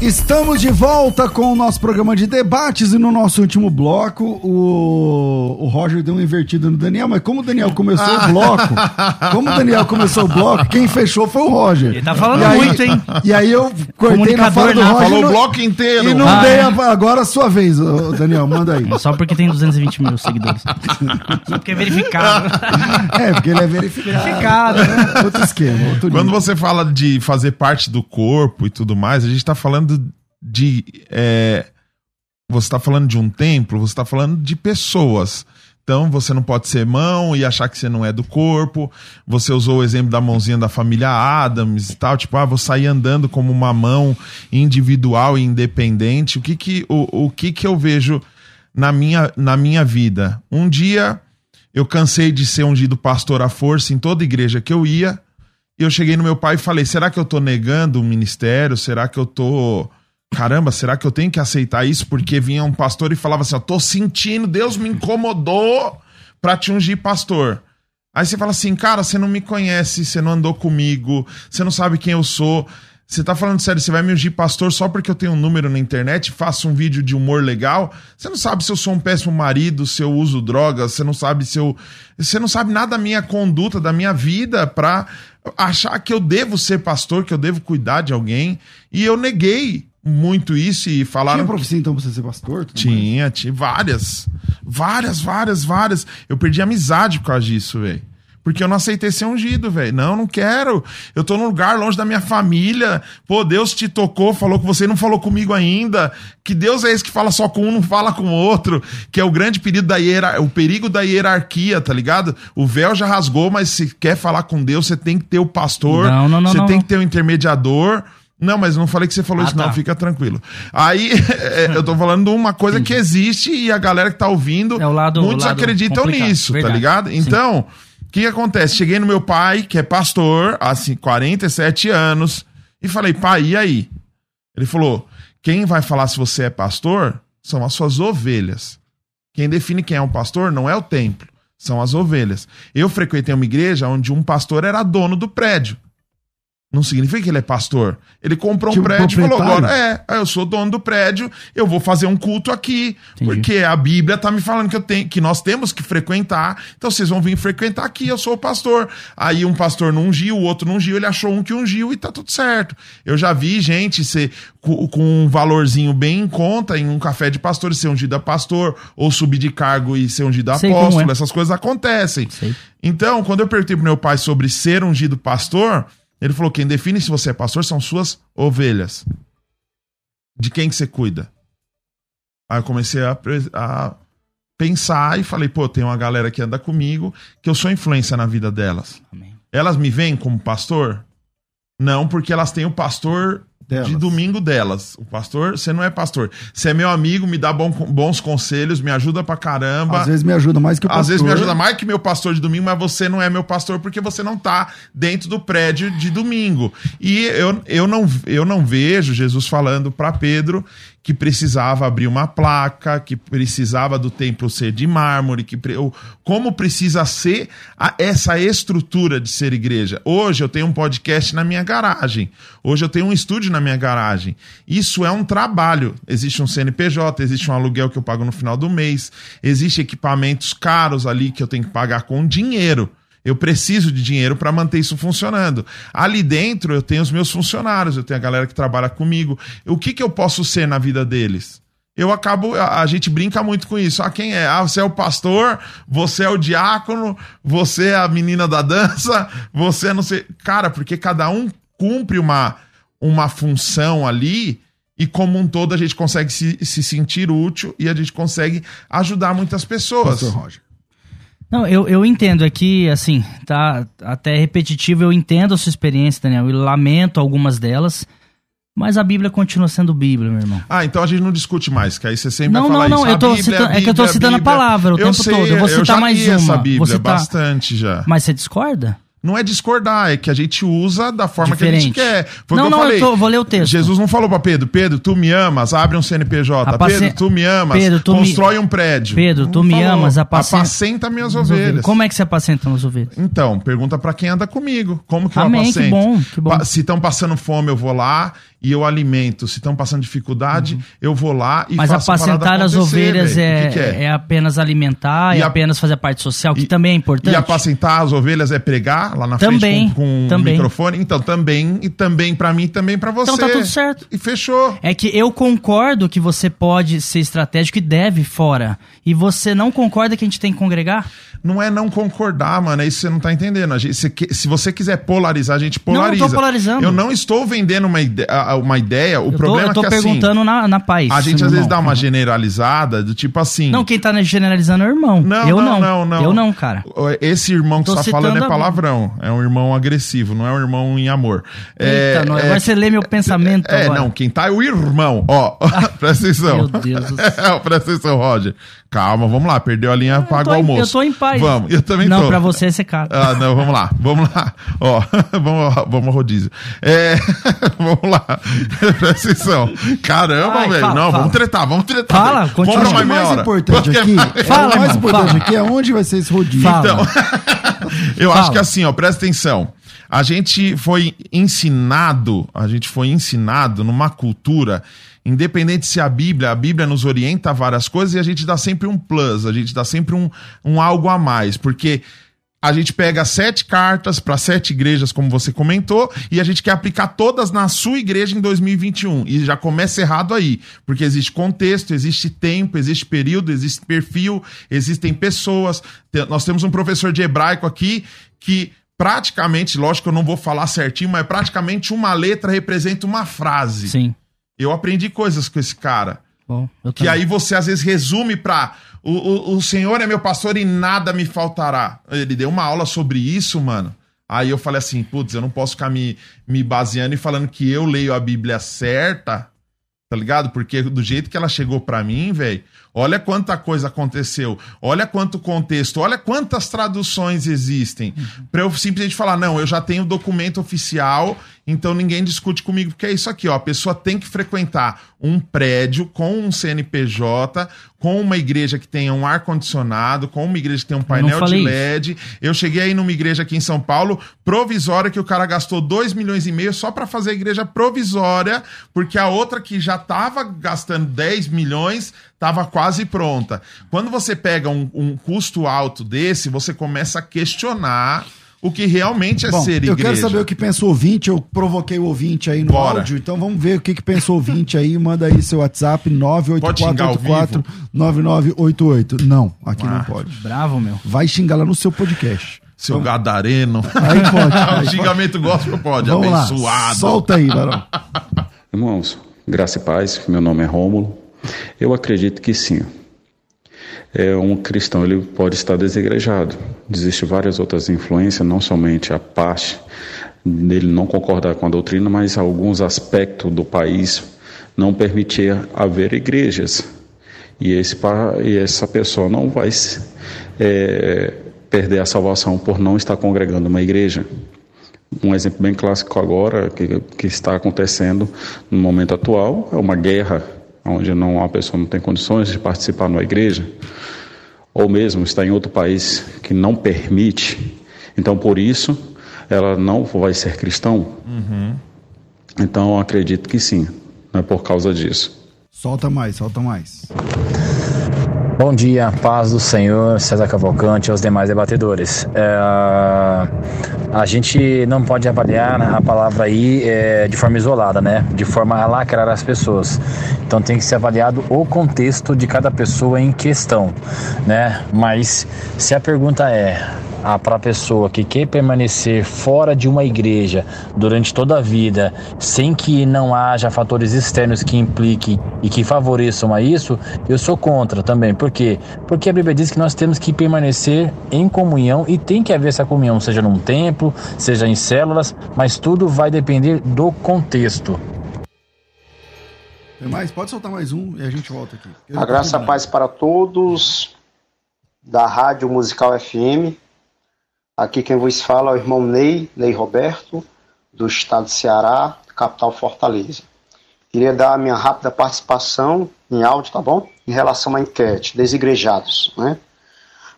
Estamos de volta com o nosso programa de debates e no nosso último bloco o, o Roger deu uma invertida no Daniel, mas como o Daniel começou o bloco, como o Daniel começou o bloco, quem fechou foi o Roger. Ele tá falando aí, muito, hein? E aí eu cortei na fala do? Roger. Falou no, o bloco inteiro. E não Ah, dei é. a, agora a sua vez, Daniel, manda aí. Só porque tem 220 mil seguidores. Só porque é verificado. É, porque ele é verificado. Verificado, né? Outro esquema, outro Quando nível. você fala de fazer parte do corpo e tudo mais, a gente tá falando de. é, você tá falando de um templo, você tá falando de pessoas. Então você não pode ser mão e achar que você não é do corpo. Você usou o exemplo da mãozinha da família Adams e tal, tipo, ah, vou sair andando como uma mão individual e independente. O que que, o, o que, que eu vejo na minha, na minha vida? Um dia eu cansei de ser ungido pastor à força em toda igreja que eu ia. E eu cheguei no meu pai e falei: será que eu tô negando o ministério? Será que eu tô. Caramba, será que eu tenho que aceitar isso? Porque vinha um pastor e falava assim: eu tô sentindo, Deus me incomodou pra te ungir pastor. Aí você fala assim, cara, você não me conhece, você não andou comigo, você não sabe quem eu sou. Você tá falando sério, você vai me ungir pastor só porque eu tenho um número na internet faço um vídeo de humor legal? Você não sabe se eu sou um péssimo marido, se eu uso drogas, você não sabe se eu. Você não sabe nada da minha conduta, da minha vida, pra achar que eu devo ser pastor, que eu devo cuidar de alguém. E eu neguei muito isso e falaram. Tinha profecia então pra você ser pastor? tudo mais? tinha, tinha várias. Várias, várias, várias. Eu perdi amizade por causa disso, velho. Porque eu não aceitei ser ungido, velho. Não, não quero. Eu tô num lugar longe da minha família. Pô, Deus te tocou, falou com você, não falou comigo ainda. Que Deus é esse que fala só com um, não fala com o outro. Que é o grande perigo da, hierar... o perigo da hierarquia, tá ligado? O véu já rasgou, mas se quer falar com Deus, você tem que ter o pastor. Não, não, não, Você não, tem não. que ter o intermediador. Não, mas não falei que você falou Ah, isso, não. tá. Fica tranquilo. Aí, é, eu tô falando de uma coisa que existe e a galera que tá ouvindo, É o lado- muitos o lado acreditam nisso, tá Verdade. ligado? Sim. Então, o que, que acontece? Cheguei no meu pai, que é pastor, há assim, 47 anos, e falei, pai, e aí? Ele falou: quem vai falar se você é pastor são as suas ovelhas. Quem define quem é um pastor não é o templo, são as ovelhas. Eu frequentei uma igreja onde um pastor era dono do prédio. Não significa que ele é pastor. Ele comprou um Tipo prédio e falou: agora é, eu sou dono do prédio, eu vou fazer um culto aqui. Entendi. Porque a Bíblia tá me falando que, eu tenho, que nós temos que frequentar. Então vocês vão vir frequentar aqui, eu sou o pastor. Aí um pastor não ungiu, o outro não ungiu, ele achou um que ungiu e tá tudo certo. Eu já vi gente ser com, um valorzinho bem em conta em um café de pastor e ser ungido a pastor, ou subir de cargo e ser ungido a Sei apóstolo. é. Essas coisas acontecem. Sei. Então, quando eu perguntei pro meu pai sobre ser ungido pastor, ele falou: quem define se você é pastor são suas ovelhas. De quem que você cuida? Aí eu comecei a, a pensar e falei: pô, tem uma galera que anda comigo que eu sou influência na vida delas. Amém. Elas me veem como pastor? Não, porque elas têm o pastor Delas. de domingo delas. O pastor, você não é pastor. Você é meu amigo, me dá bom- bons conselhos, me ajuda pra caramba. Às vezes me ajuda mais que o Às pastor. vezes me ajuda mais que meu pastor de domingo, mas você não é meu pastor porque você não tá dentro do prédio de domingo. E eu, eu, não, eu não vejo Jesus falando para Pedro que precisava abrir uma placa, que precisava do templo ser de mármore, que como precisa ser a- essa estrutura de ser igreja. Hoje eu tenho um podcast na minha garagem. Hoje eu tenho um estúdio na minha garagem. Isso é um trabalho. Existe um CNPJ, existe um aluguel que eu pago no final do mês, existe equipamentos caros ali que eu tenho que pagar com dinheiro. Eu preciso de dinheiro para manter isso funcionando. Ali dentro eu tenho os meus funcionários, eu tenho a galera que trabalha comigo. O que, que eu posso ser na vida deles? Eu acabo, a, a gente brinca muito com isso. Ah, quem é? Ah, você é o pastor, você é o diácono, você é a menina da dança, você é não sei. Cara, porque cada um cumpre uma, uma função ali e como um todo a gente consegue se, se sentir útil e a gente consegue ajudar muitas pessoas. Pastor Roger. Não, eu, eu entendo aqui, assim, tá até repetitivo, eu entendo a sua experiência, Daniel, e lamento algumas delas, mas a Bíblia continua sendo Bíblia, meu irmão. Ah, então a gente não discute mais, que aí você sempre Não, vai falar não, não, isso. eu A tô Bíblia, citando- a é que eu tô Bíblia, citando a Bíblia. palavra o eu tempo sei, todo. Eu vou citar já mais li essa uma. Bíblia citar- bastante já. Mas você discorda? Não é discordar, é que a gente usa da forma que a gente Diferente. quer. Foi Não, que eu não, eu falei. tô- vou ler o texto. Jesus não falou pra Pedro, Pedro, tu me amas, abre um CNPJ. Pedro, tu me amas, Pedro, tu me- constrói um prédio. Pedro, tu Não me falou. amas, apacen- apacenta minhas As ovelhas. Como é que você apacenta as ovelhas? Então, pergunta pra quem anda comigo. Como que Amém, eu que apacento? bom, que bom. Se estão passando fome, eu vou lá e eu alimento. Se estão passando dificuldade, eu vou lá e Uhum. Mas faço apacentar as ovelhas é, que que é? apenas alimentar, E é a- apenas fazer a parte social, que E- também é importante. E apacentar as ovelhas é pregar lá na Também, frente com, com um microfone? Então, também, e também pra mim, também pra você. Então tá tudo certo. E fechou. É que eu concordo que você pode ser estratégico e deve fora. E você não concorda que a gente tem que congregar? Não é não concordar, mano. É isso que você não tá entendendo. A gente- se, se você quiser polarizar, a gente Não, eu tô polariza. polarizando. Eu não estou vendendo uma, ide a- uma ideia. O eu tô, problema eu tô é que assim, perguntando na, na paz. a gente às vezes dá uma generalizada do tipo assim. Não, quem tá generalizando é o irmão. Não, eu não, não, não, não. Eu não, cara. Esse irmão que você tá falando é palavrão. É um irmão agressivo, não é um irmão em amor. É, Eita, nós. é- Agora você lê meu pensamento É, agora. não, quem tá é o irmão. Ó, presta atenção. Meu Deus do céu. presta atenção, Roger. Calma, vamos lá. Perdeu a linha, tô o em- almoço. Eu tô em paz. Vamos, eu também não, tô. pra você é secado. Ah, não, vamos lá, vamos lá. Ó, vamos, vamos ao rodízio. É, vamos lá. Presta atenção. Caramba, Vai, velho. fala, não, fala. vamos tretar, vamos tretar. Fala, velho. continua. Acho que mais o meia mais hora. importante aqui, Fala, o mais importante fala. aqui é onde vai ser esse rodízio. Fala. Então, eu Fala. acho que assim, ó, presta atenção. A gente foi ensinado, a gente foi ensinado numa cultura, independente se a Bíblia, a Bíblia nos orienta a várias coisas e a gente dá sempre um plus, a gente dá sempre um, um algo a mais, porque a gente pega sete cartas para sete igrejas, como você comentou, e a gente quer aplicar todas na sua igreja em 2021. E já começa errado aí, porque existe contexto, existe tempo, existe período, existe perfil, existem pessoas. Nós temos um professor de hebraico aqui que praticamente, lógico que eu não vou falar certinho, mas praticamente uma letra representa uma frase. Sim. Eu aprendi coisas com esse cara. Bom, Que aí você às vezes resume pra. O, o, o Senhor é meu pastor e nada me faltará. Ele deu uma aula sobre isso, mano. Aí eu falei assim, putz, eu não posso ficar me, me baseando e falando que eu leio a Bíblia certa, tá ligado? Porque do jeito que ela chegou pra mim, velho, olha quanta coisa aconteceu, olha quanto contexto, olha quantas traduções existem. Pra eu simplesmente falar, não, eu já tenho documento oficial, então ninguém discute comigo, porque é isso aqui, ó. A pessoa tem que frequentar um prédio com um CNPJ, com uma igreja que tenha um ar-condicionado, com uma igreja que tenha um painel de LED. Eu cheguei aí numa igreja aqui em São Paulo, provisória, que o cara gastou 2 milhões e meio só pra fazer a igreja provisória, porque a outra que já tava gastando 10 milhões tava quase pronta. Quando você pega um, um custo alto desse, você começa a questionar o que realmente é Bom, ser igreja. eu quero saber o que pensa o ouvinte. Eu provoquei o ouvinte aí no Bora. áudio, então vamos ver o que, que pensa o ouvinte aí. Manda aí seu WhatsApp Pode xingar ao 984849988. Não, aqui não Ah. pode. Bravo, meu. Vai xingar lá no seu podcast. Seu gadareno. Aí pode. aí o pode. xingamento gospel pode, Vamos lá. abençoado. Solta aí, Barão. Irmãos, graça e paz, meu nome é Rômulo. Eu acredito que sim. É, um cristão ele pode estar desigrejado. Existem várias outras influências, não somente a parte dele não concordar com a doutrina, mas alguns aspectos do país não permitir haver igrejas. E, esse, e essa pessoa não vai é, perder a salvação por não estar congregando uma igreja. Um exemplo bem clássico agora, que, que está acontecendo no momento atual, é uma guerra, onde não, a pessoa não tem condições de participar numa igreja, ou mesmo está em outro país que não permite. Então, por isso, ela não vai ser cristão? Uhum. Então, eu acredito que sim, não é por causa disso. Solta mais, solta mais. Bom dia, paz do Senhor, César Cavalcante e aos demais debatedores. É, a gente não pode avaliar a palavra aí é, de forma isolada, né? De forma a lacrar as pessoas. Então tem que ser avaliado o contexto de cada pessoa em questão, né? Mas se a pergunta é para a pessoa que quer permanecer fora de uma igreja durante toda a vida, sem que não haja fatores externos que impliquem e que favoreçam a isso, eu sou contra também. Por quê? Porque a Bíblia diz que nós temos que permanecer em comunhão e tem que haver essa comunhão, seja num templo, seja em células, mas tudo vai depender do contexto. Tem mais? Pode soltar mais um e a gente volta aqui. Eu a graça e paz para todos da Rádio Musical FM. Aqui quem vos fala é o irmão Ney, Ney Roberto, do estado de Ceará, capital Fortaleza. Queria dar a minha rápida participação em áudio, tá bom? Em relação à enquete, desigrejados, né?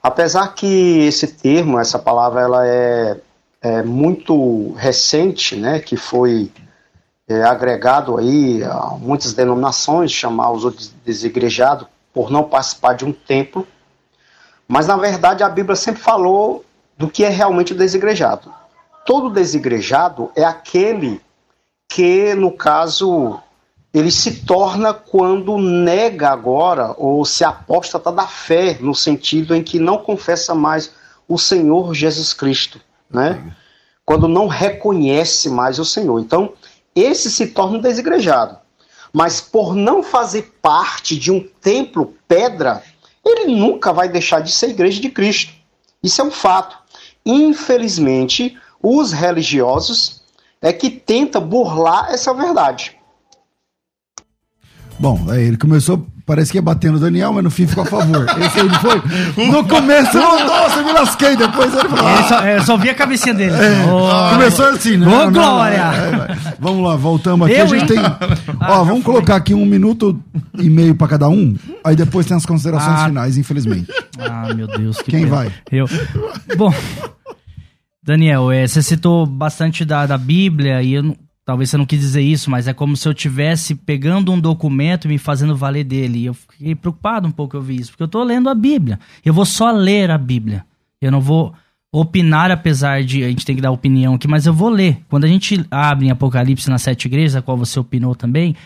Apesar que esse termo, essa palavra, ela é, é muito recente, né? Que foi é, agregado aí a muitas denominações, chamar os outros desigrejados por não participar de um templo. Mas, na verdade, a Bíblia sempre falou do que é realmente o desigrejado. Todo desigrejado é aquele que, no caso, ele se torna quando nega agora ou se apóstata da fé, no sentido em que não confessa mais o Senhor Jesus Cristo, né? Quando não reconhece mais o Senhor. Então, esse se torna um desigrejado. Mas por não fazer parte de um templo pedra, ele nunca vai deixar de ser igreja de Cristo. Isso é um fato. Infelizmente, os religiosos é que tenta burlar essa verdade. Bom, ele começou, parece que ia bater no Daniel, mas no fim ficou a favor. Esse aí não foi? No começo, nossa, me lasquei, depois ele falou. Ele só, é, só vi a cabecinha dele. É, oh, começou assim, né? Ô, Glória! É, vamos lá, voltamos aqui. Eu, a gente tem. Ah, ó, vamos colocar aqui um minuto e meio pra cada um, aí depois tem as considerações ah. finais, infelizmente. Ah, meu Deus. Que Quem pena. vai? Eu. Bom. Daniel, é, você citou bastante da, da Bíblia e eu, talvez você não quis dizer isso, mas é como se eu tivesse pegando um documento e me fazendo valer dele. E eu fiquei preocupado um pouco eu vi isso, porque eu estou lendo a Bíblia. Eu vou só ler a Bíblia. Eu não vou opinar, apesar de a gente tem que dar opinião aqui, mas eu vou ler. Quando a gente abre em Apocalipse nas sete igrejas, a qual você opinou também,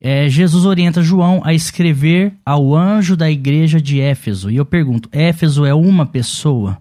é, Jesus orienta João a escrever ao anjo da igreja de Éfeso. E eu pergunto: Éfeso é uma pessoa?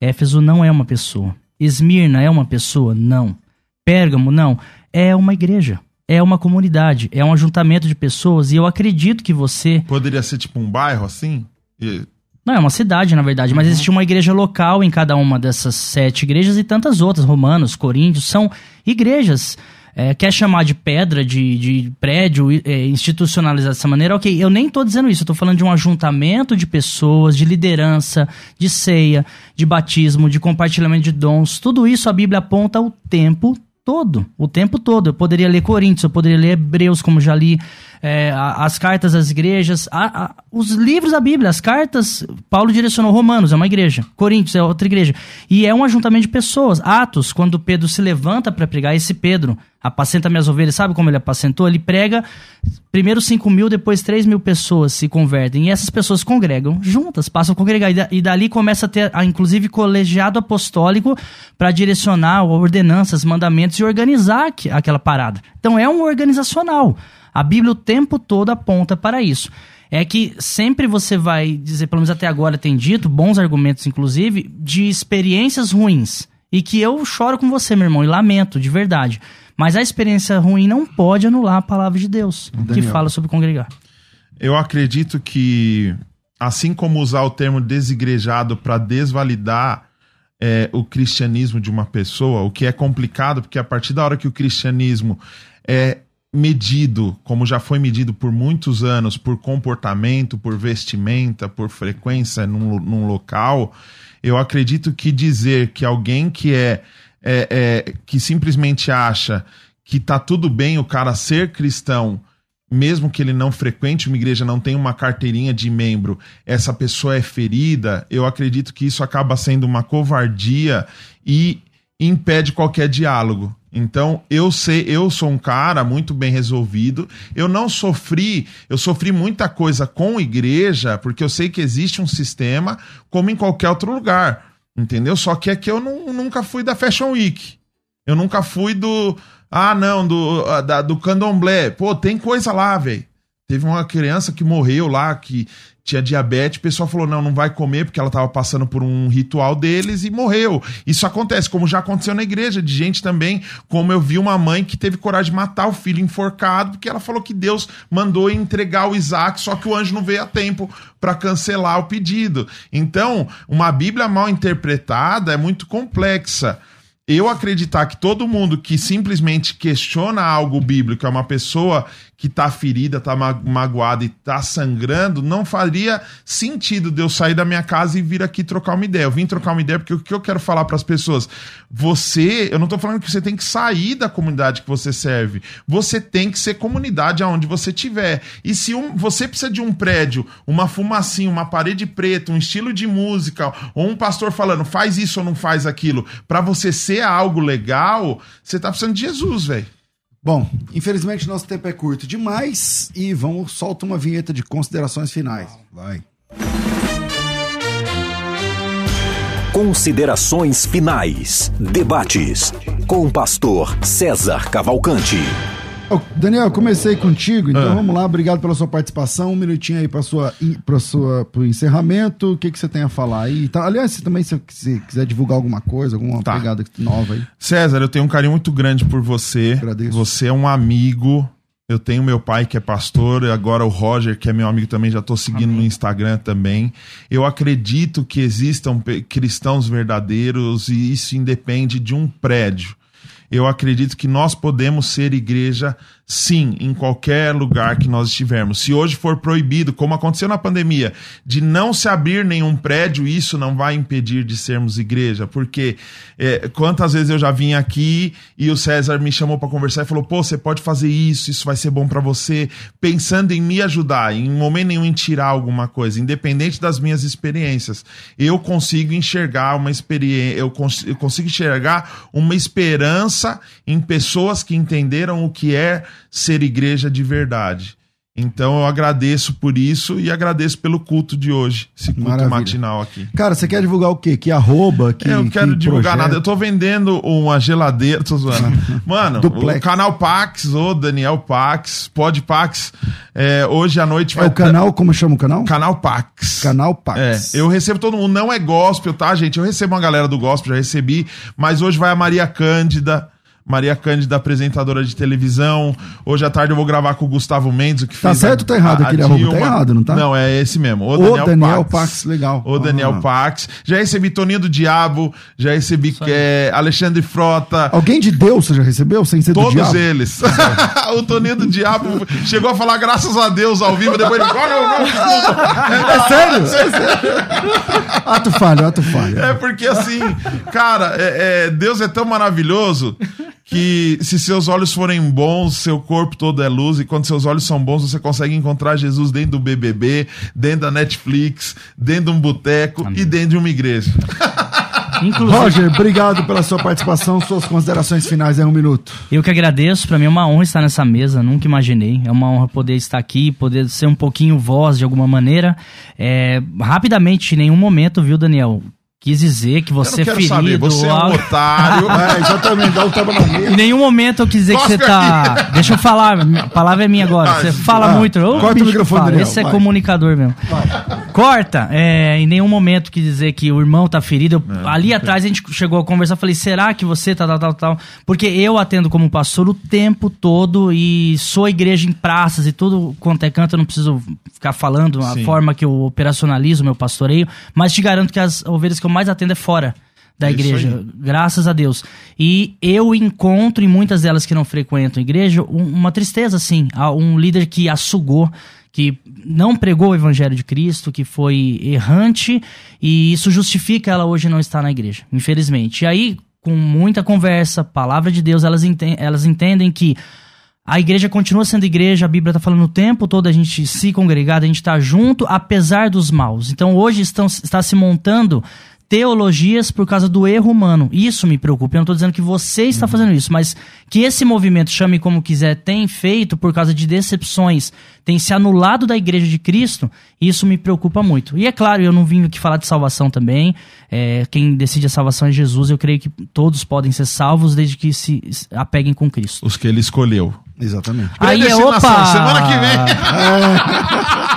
Éfeso não é uma pessoa. Esmirna é uma pessoa? Não. Pérgamo? Não. É uma igreja. É uma comunidade. É um ajuntamento de pessoas. E eu acredito que você. Poderia ser tipo um bairro assim? E... Não, é uma cidade, na verdade, mas uhum. existe uma igreja local em cada uma dessas sete igrejas e tantas outras, romanos, coríntios, são igrejas é, quer chamar de pedra, de, de prédio, é, institucionalizar dessa maneira, ok, eu nem estou dizendo isso, eu tô falando de um ajuntamento de pessoas, de liderança, de ceia, de batismo, de compartilhamento de dons, tudo isso a Bíblia aponta o tempo todo, o tempo todo. Eu poderia ler Coríntios, eu poderia ler Hebreus, como já li, é, as cartas das igrejas, a, a, os livros da Bíblia, as cartas. Paulo direcionou Romanos, é uma igreja. Coríntios é outra igreja. E é um ajuntamento de pessoas. Atos, quando Pedro se levanta para pregar, esse Pedro apacenta minhas ovelhas, sabe como ele apacentou? Ele prega primeiro 5 mil, depois 3 mil pessoas se convertem. E essas pessoas congregam juntas, passam a congregar. E, dali começa a ter, a, inclusive, colegiado apostólico para direcionar ordenanças, mandamentos e organizar aquela parada. Então é um organizacional. A Bíblia o tempo todo aponta para isso. É que sempre você vai dizer, pelo menos até agora tem dito, bons argumentos inclusive, de experiências ruins. E que eu choro com você, meu irmão, e lamento, de verdade. Mas a experiência ruim não pode anular a palavra de Deus, Daniel. que fala sobre congregar. Eu acredito que, assim como usar o termo desigrejado para desvalidar é, o cristianismo de uma pessoa, o que é complicado, porque a partir da hora que o cristianismo é medido, como já foi medido por muitos anos, por comportamento, por vestimenta, por frequência num, num local, eu acredito que dizer que alguém que é, é, é que simplesmente acha que tá tudo bem o cara ser cristão, mesmo que ele não frequente uma igreja, não tenha uma carteirinha de membro, essa pessoa é ferida, eu acredito que isso acaba sendo uma covardia e impede qualquer diálogo. Então, eu sei, eu sou um cara muito bem resolvido. Eu não sofri, eu sofri muita coisa com igreja, porque eu sei que existe um sistema como em qualquer outro lugar. Entendeu? Só que é que eu não, nunca fui da Fashion Week. Eu nunca fui do. Ah, não, do, da, do candomblé. Pô, tem coisa lá, velho. Teve uma criança que morreu lá, que tinha diabetes, o pessoal falou: não, não vai comer porque ela estava passando por um ritual deles e morreu. Isso acontece, como já aconteceu na igreja, de gente também, como eu vi uma mãe que teve coragem de matar o filho enforcado, porque ela falou que Deus mandou entregar o Isaac, só que o anjo não veio a tempo para cancelar o pedido. Então, uma Bíblia mal interpretada é muito complexa eu acreditar que todo mundo que simplesmente questiona algo bíblico é uma pessoa que tá ferida, tá magoada e tá sangrando, não faria sentido de eu sair da minha casa e vir aqui trocar uma ideia. Eu vim trocar uma ideia porque o que eu quero falar para as pessoas, você, eu não tô falando que você tem que sair da comunidade que você serve. Você tem que ser comunidade aonde você tiver. E se um, você precisa de um prédio, uma fumacinha, uma parede preta, um estilo de música, ou um pastor falando, faz isso ou não faz aquilo, para você ser algo legal, você tá precisando de Jesus, velho. Bom, infelizmente nosso tempo é curto demais e vamos solta uma vinheta de considerações finais. Vai. Considerações finais. Debates com o pastor César Cavalcante. Daniel, comecei contigo, então ah. vamos lá. Obrigado pela sua participação. Um minutinho aí para sua para sua pro encerramento. O que que você tem a falar aí? Tá, aliás, se também se você quiser divulgar alguma coisa, alguma tá. pegada nova aí. César, eu tenho um carinho muito grande por você. Agradeço. Você é um amigo. Eu tenho meu pai que é pastor, e agora o Roger, que é meu amigo também, já estou seguindo Amém. no Instagram também. Eu acredito que existam cristãos verdadeiros e isso independe de um prédio eu acredito que nós podemos ser igreja sim, em qualquer lugar que nós estivermos. Se hoje for proibido, como aconteceu na pandemia, de não se abrir nenhum prédio, isso não vai impedir de sermos igreja, porque é, quantas vezes eu já vim aqui e o César me chamou para conversar e falou: pô, você pode fazer isso, isso vai ser bom para você, pensando em me ajudar, em momento nenhum em tirar alguma coisa, independente das minhas experiências. Eu consigo enxergar uma experiência, eu, cons eu consigo enxergar uma esperança em pessoas que entenderam o que é ser igreja de verdade. Então eu agradeço por isso e agradeço pelo culto de hoje, esse culto Maravilha. matinal aqui. Cara, você quer divulgar o quê? Que arroba? Que, eu não quero que divulgar projeto? nada. Eu tô vendendo uma geladeira, tô zoando. Mano, Duplex. o canal Pax, o Daniel Pax, Pod Pax, é, hoje à noite é vai... É o canal, como chama o canal? Canal Pax. Canal Pax. É, eu recebo todo mundo, não é gospel, tá, gente? Eu recebo uma galera do gospel, já recebi, mas hoje vai a Maria Cândida, Maria Cândida, apresentadora de televisão. Hoje à tarde eu vou gravar com o Gustavo Mendes, que tá fez. Tá certo ou tá errado? Aquele arroba tá errado, não tá? Não, é esse mesmo. O Daniel, o Daniel Pax. Pax. legal. O Daniel ah. Pax. Já recebi Toninho do Diabo, já recebi é, Alexandre Frota. Alguém de Deus você já recebeu, sem ser Todos do Diabo? eles. o Toninho do Diabo chegou a falar graças a Deus ao vivo, depois ele. Oh, não, não, é, é sério? É sério? ato falho, ato falho. É porque assim, cara, é, é, Deus é tão maravilhoso que se seus olhos forem bons, seu corpo todo é luz, e quando seus olhos são bons, você consegue encontrar Jesus dentro do BBB, dentro da Netflix, dentro de um boteco e dentro de uma igreja. Inclusive... Roger, obrigado pela sua participação. Suas considerações finais em um minuto. Eu que agradeço. Para mim é uma honra estar nessa mesa. Nunca imaginei. É uma honra poder estar aqui, poder ser um pouquinho voz de alguma maneira. É, rapidamente, em nenhum momento, viu, Daniel? Quis dizer que você é ferido. Saber, você é um otário. é, exatamente, dá um tapa na mesa. Em nenhum momento eu quis dizer que você tá. Deixa eu falar, a palavra é minha agora. Ah, você fala ah, muito. Ô, corta o microfone dele. Esse é comunicador mesmo. Vai. Corta. É, em nenhum momento quis dizer que o irmão tá ferido. Eu, é, ali atrás a gente chegou a conversar, falei, será que você tá tal, tal, tal? Porque eu atendo como pastor o tempo todo e sou igreja em praças e tudo quanto é canto, eu não preciso ficar falando a Sim. forma que eu operacionalizo meu pastoreio, mas te garanto que as ovelhas que eu mais atendo é fora da É igreja, graças a Deus. E eu encontro em muitas delas que não frequentam a igreja um- uma tristeza, assim, um líder que assugou, que não pregou o evangelho de Cristo, que foi errante, e isso justifica ela hoje não estar na igreja, infelizmente. E aí, com muita conversa, palavra de Deus, elas, enten- elas entendem que a igreja continua sendo igreja, a Bíblia está falando o tempo todo a gente se congregar, a gente está junto, apesar dos maus. Então hoje estão, está se montando teologias por causa do erro humano. Isso me preocupa. Eu não estou dizendo que você está fazendo isso, mas que esse movimento, chame como quiser, tem feito por causa de decepções, tem se anulado da igreja de Cristo, isso me preocupa muito. E é claro, eu não vim aqui falar de salvação também. É, quem decide a salvação é Jesus. Eu creio que todos podem ser salvos desde que se apeguem com Cristo. Os que ele escolheu. Exatamente. Aí é opa! semana que vem.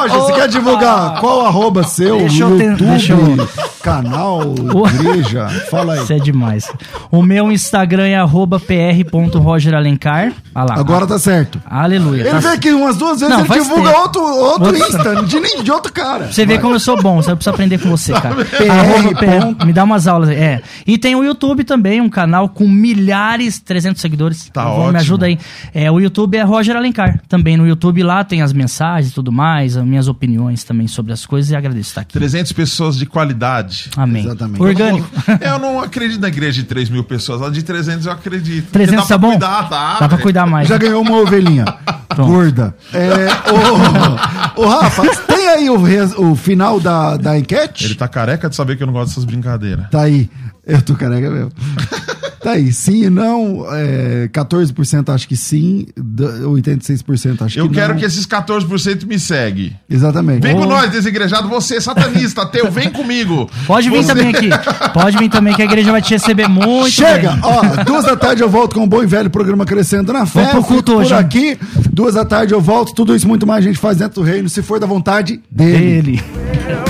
Roger, você quer divulgar qual arroba seu, Deixa YouTube, deixa eu- canal, igreja? Fala aí. Isso é demais. O meu Instagram é arroba pr.rogeralencar. Ah lá. Agora tá certo. Aleluia. Ele Tá- veio aqui umas duas vezes, Não, ele divulga tempo. outro, outro Outro- Insta, de, nem- de outro cara. Você vê Vai. como eu sou bom, eu preciso aprender com você, cara. PR PR, me dá umas aulas aí. É. E tem o YouTube também, um canal com milhares, 300 seguidores. Tá favor, ótimo. Me ajuda aí. É, o YouTube é Roger Alencar. Também no YouTube lá tem as mensagens e tudo mais, minhas opiniões também sobre as coisas e agradeço estar aqui. 300 pessoas de qualidade. Amém. Exatamente. Orgânico. Eu não acredito na igreja de 3 mil pessoas. A de 300 eu acredito. Porque 300 dá tá pra bom? Cuidar, tá, Dá pra cuidar mais. Já ganhou uma ovelhinha. Gorda. É, ô, ô, Rafa, tem aí o, res- o final da, da enquete? Ele tá careca de saber que eu não gosto dessas brincadeiras. Tá aí. Eu tô careca mesmo. Tá aí. Sim e não. É, 14% acho que sim. d- 86% acho Eu que quero não. que esses 14% me seguem. Exatamente. Vem com Ô. nós, desigrejado. Você, satanista, ateu, vem comigo. Pode vir Você- também aqui. Pode vir também que a igreja vai te receber muito Chega! bem. Ó, duas da tarde eu volto com o bom e velho programa Crescendo na Fé. Vamos pro culto por hoje, hein? aqui. Duas da tarde eu volto. Tudo isso muito mais a gente faz dentro do reino, se for da vontade dele. Ele.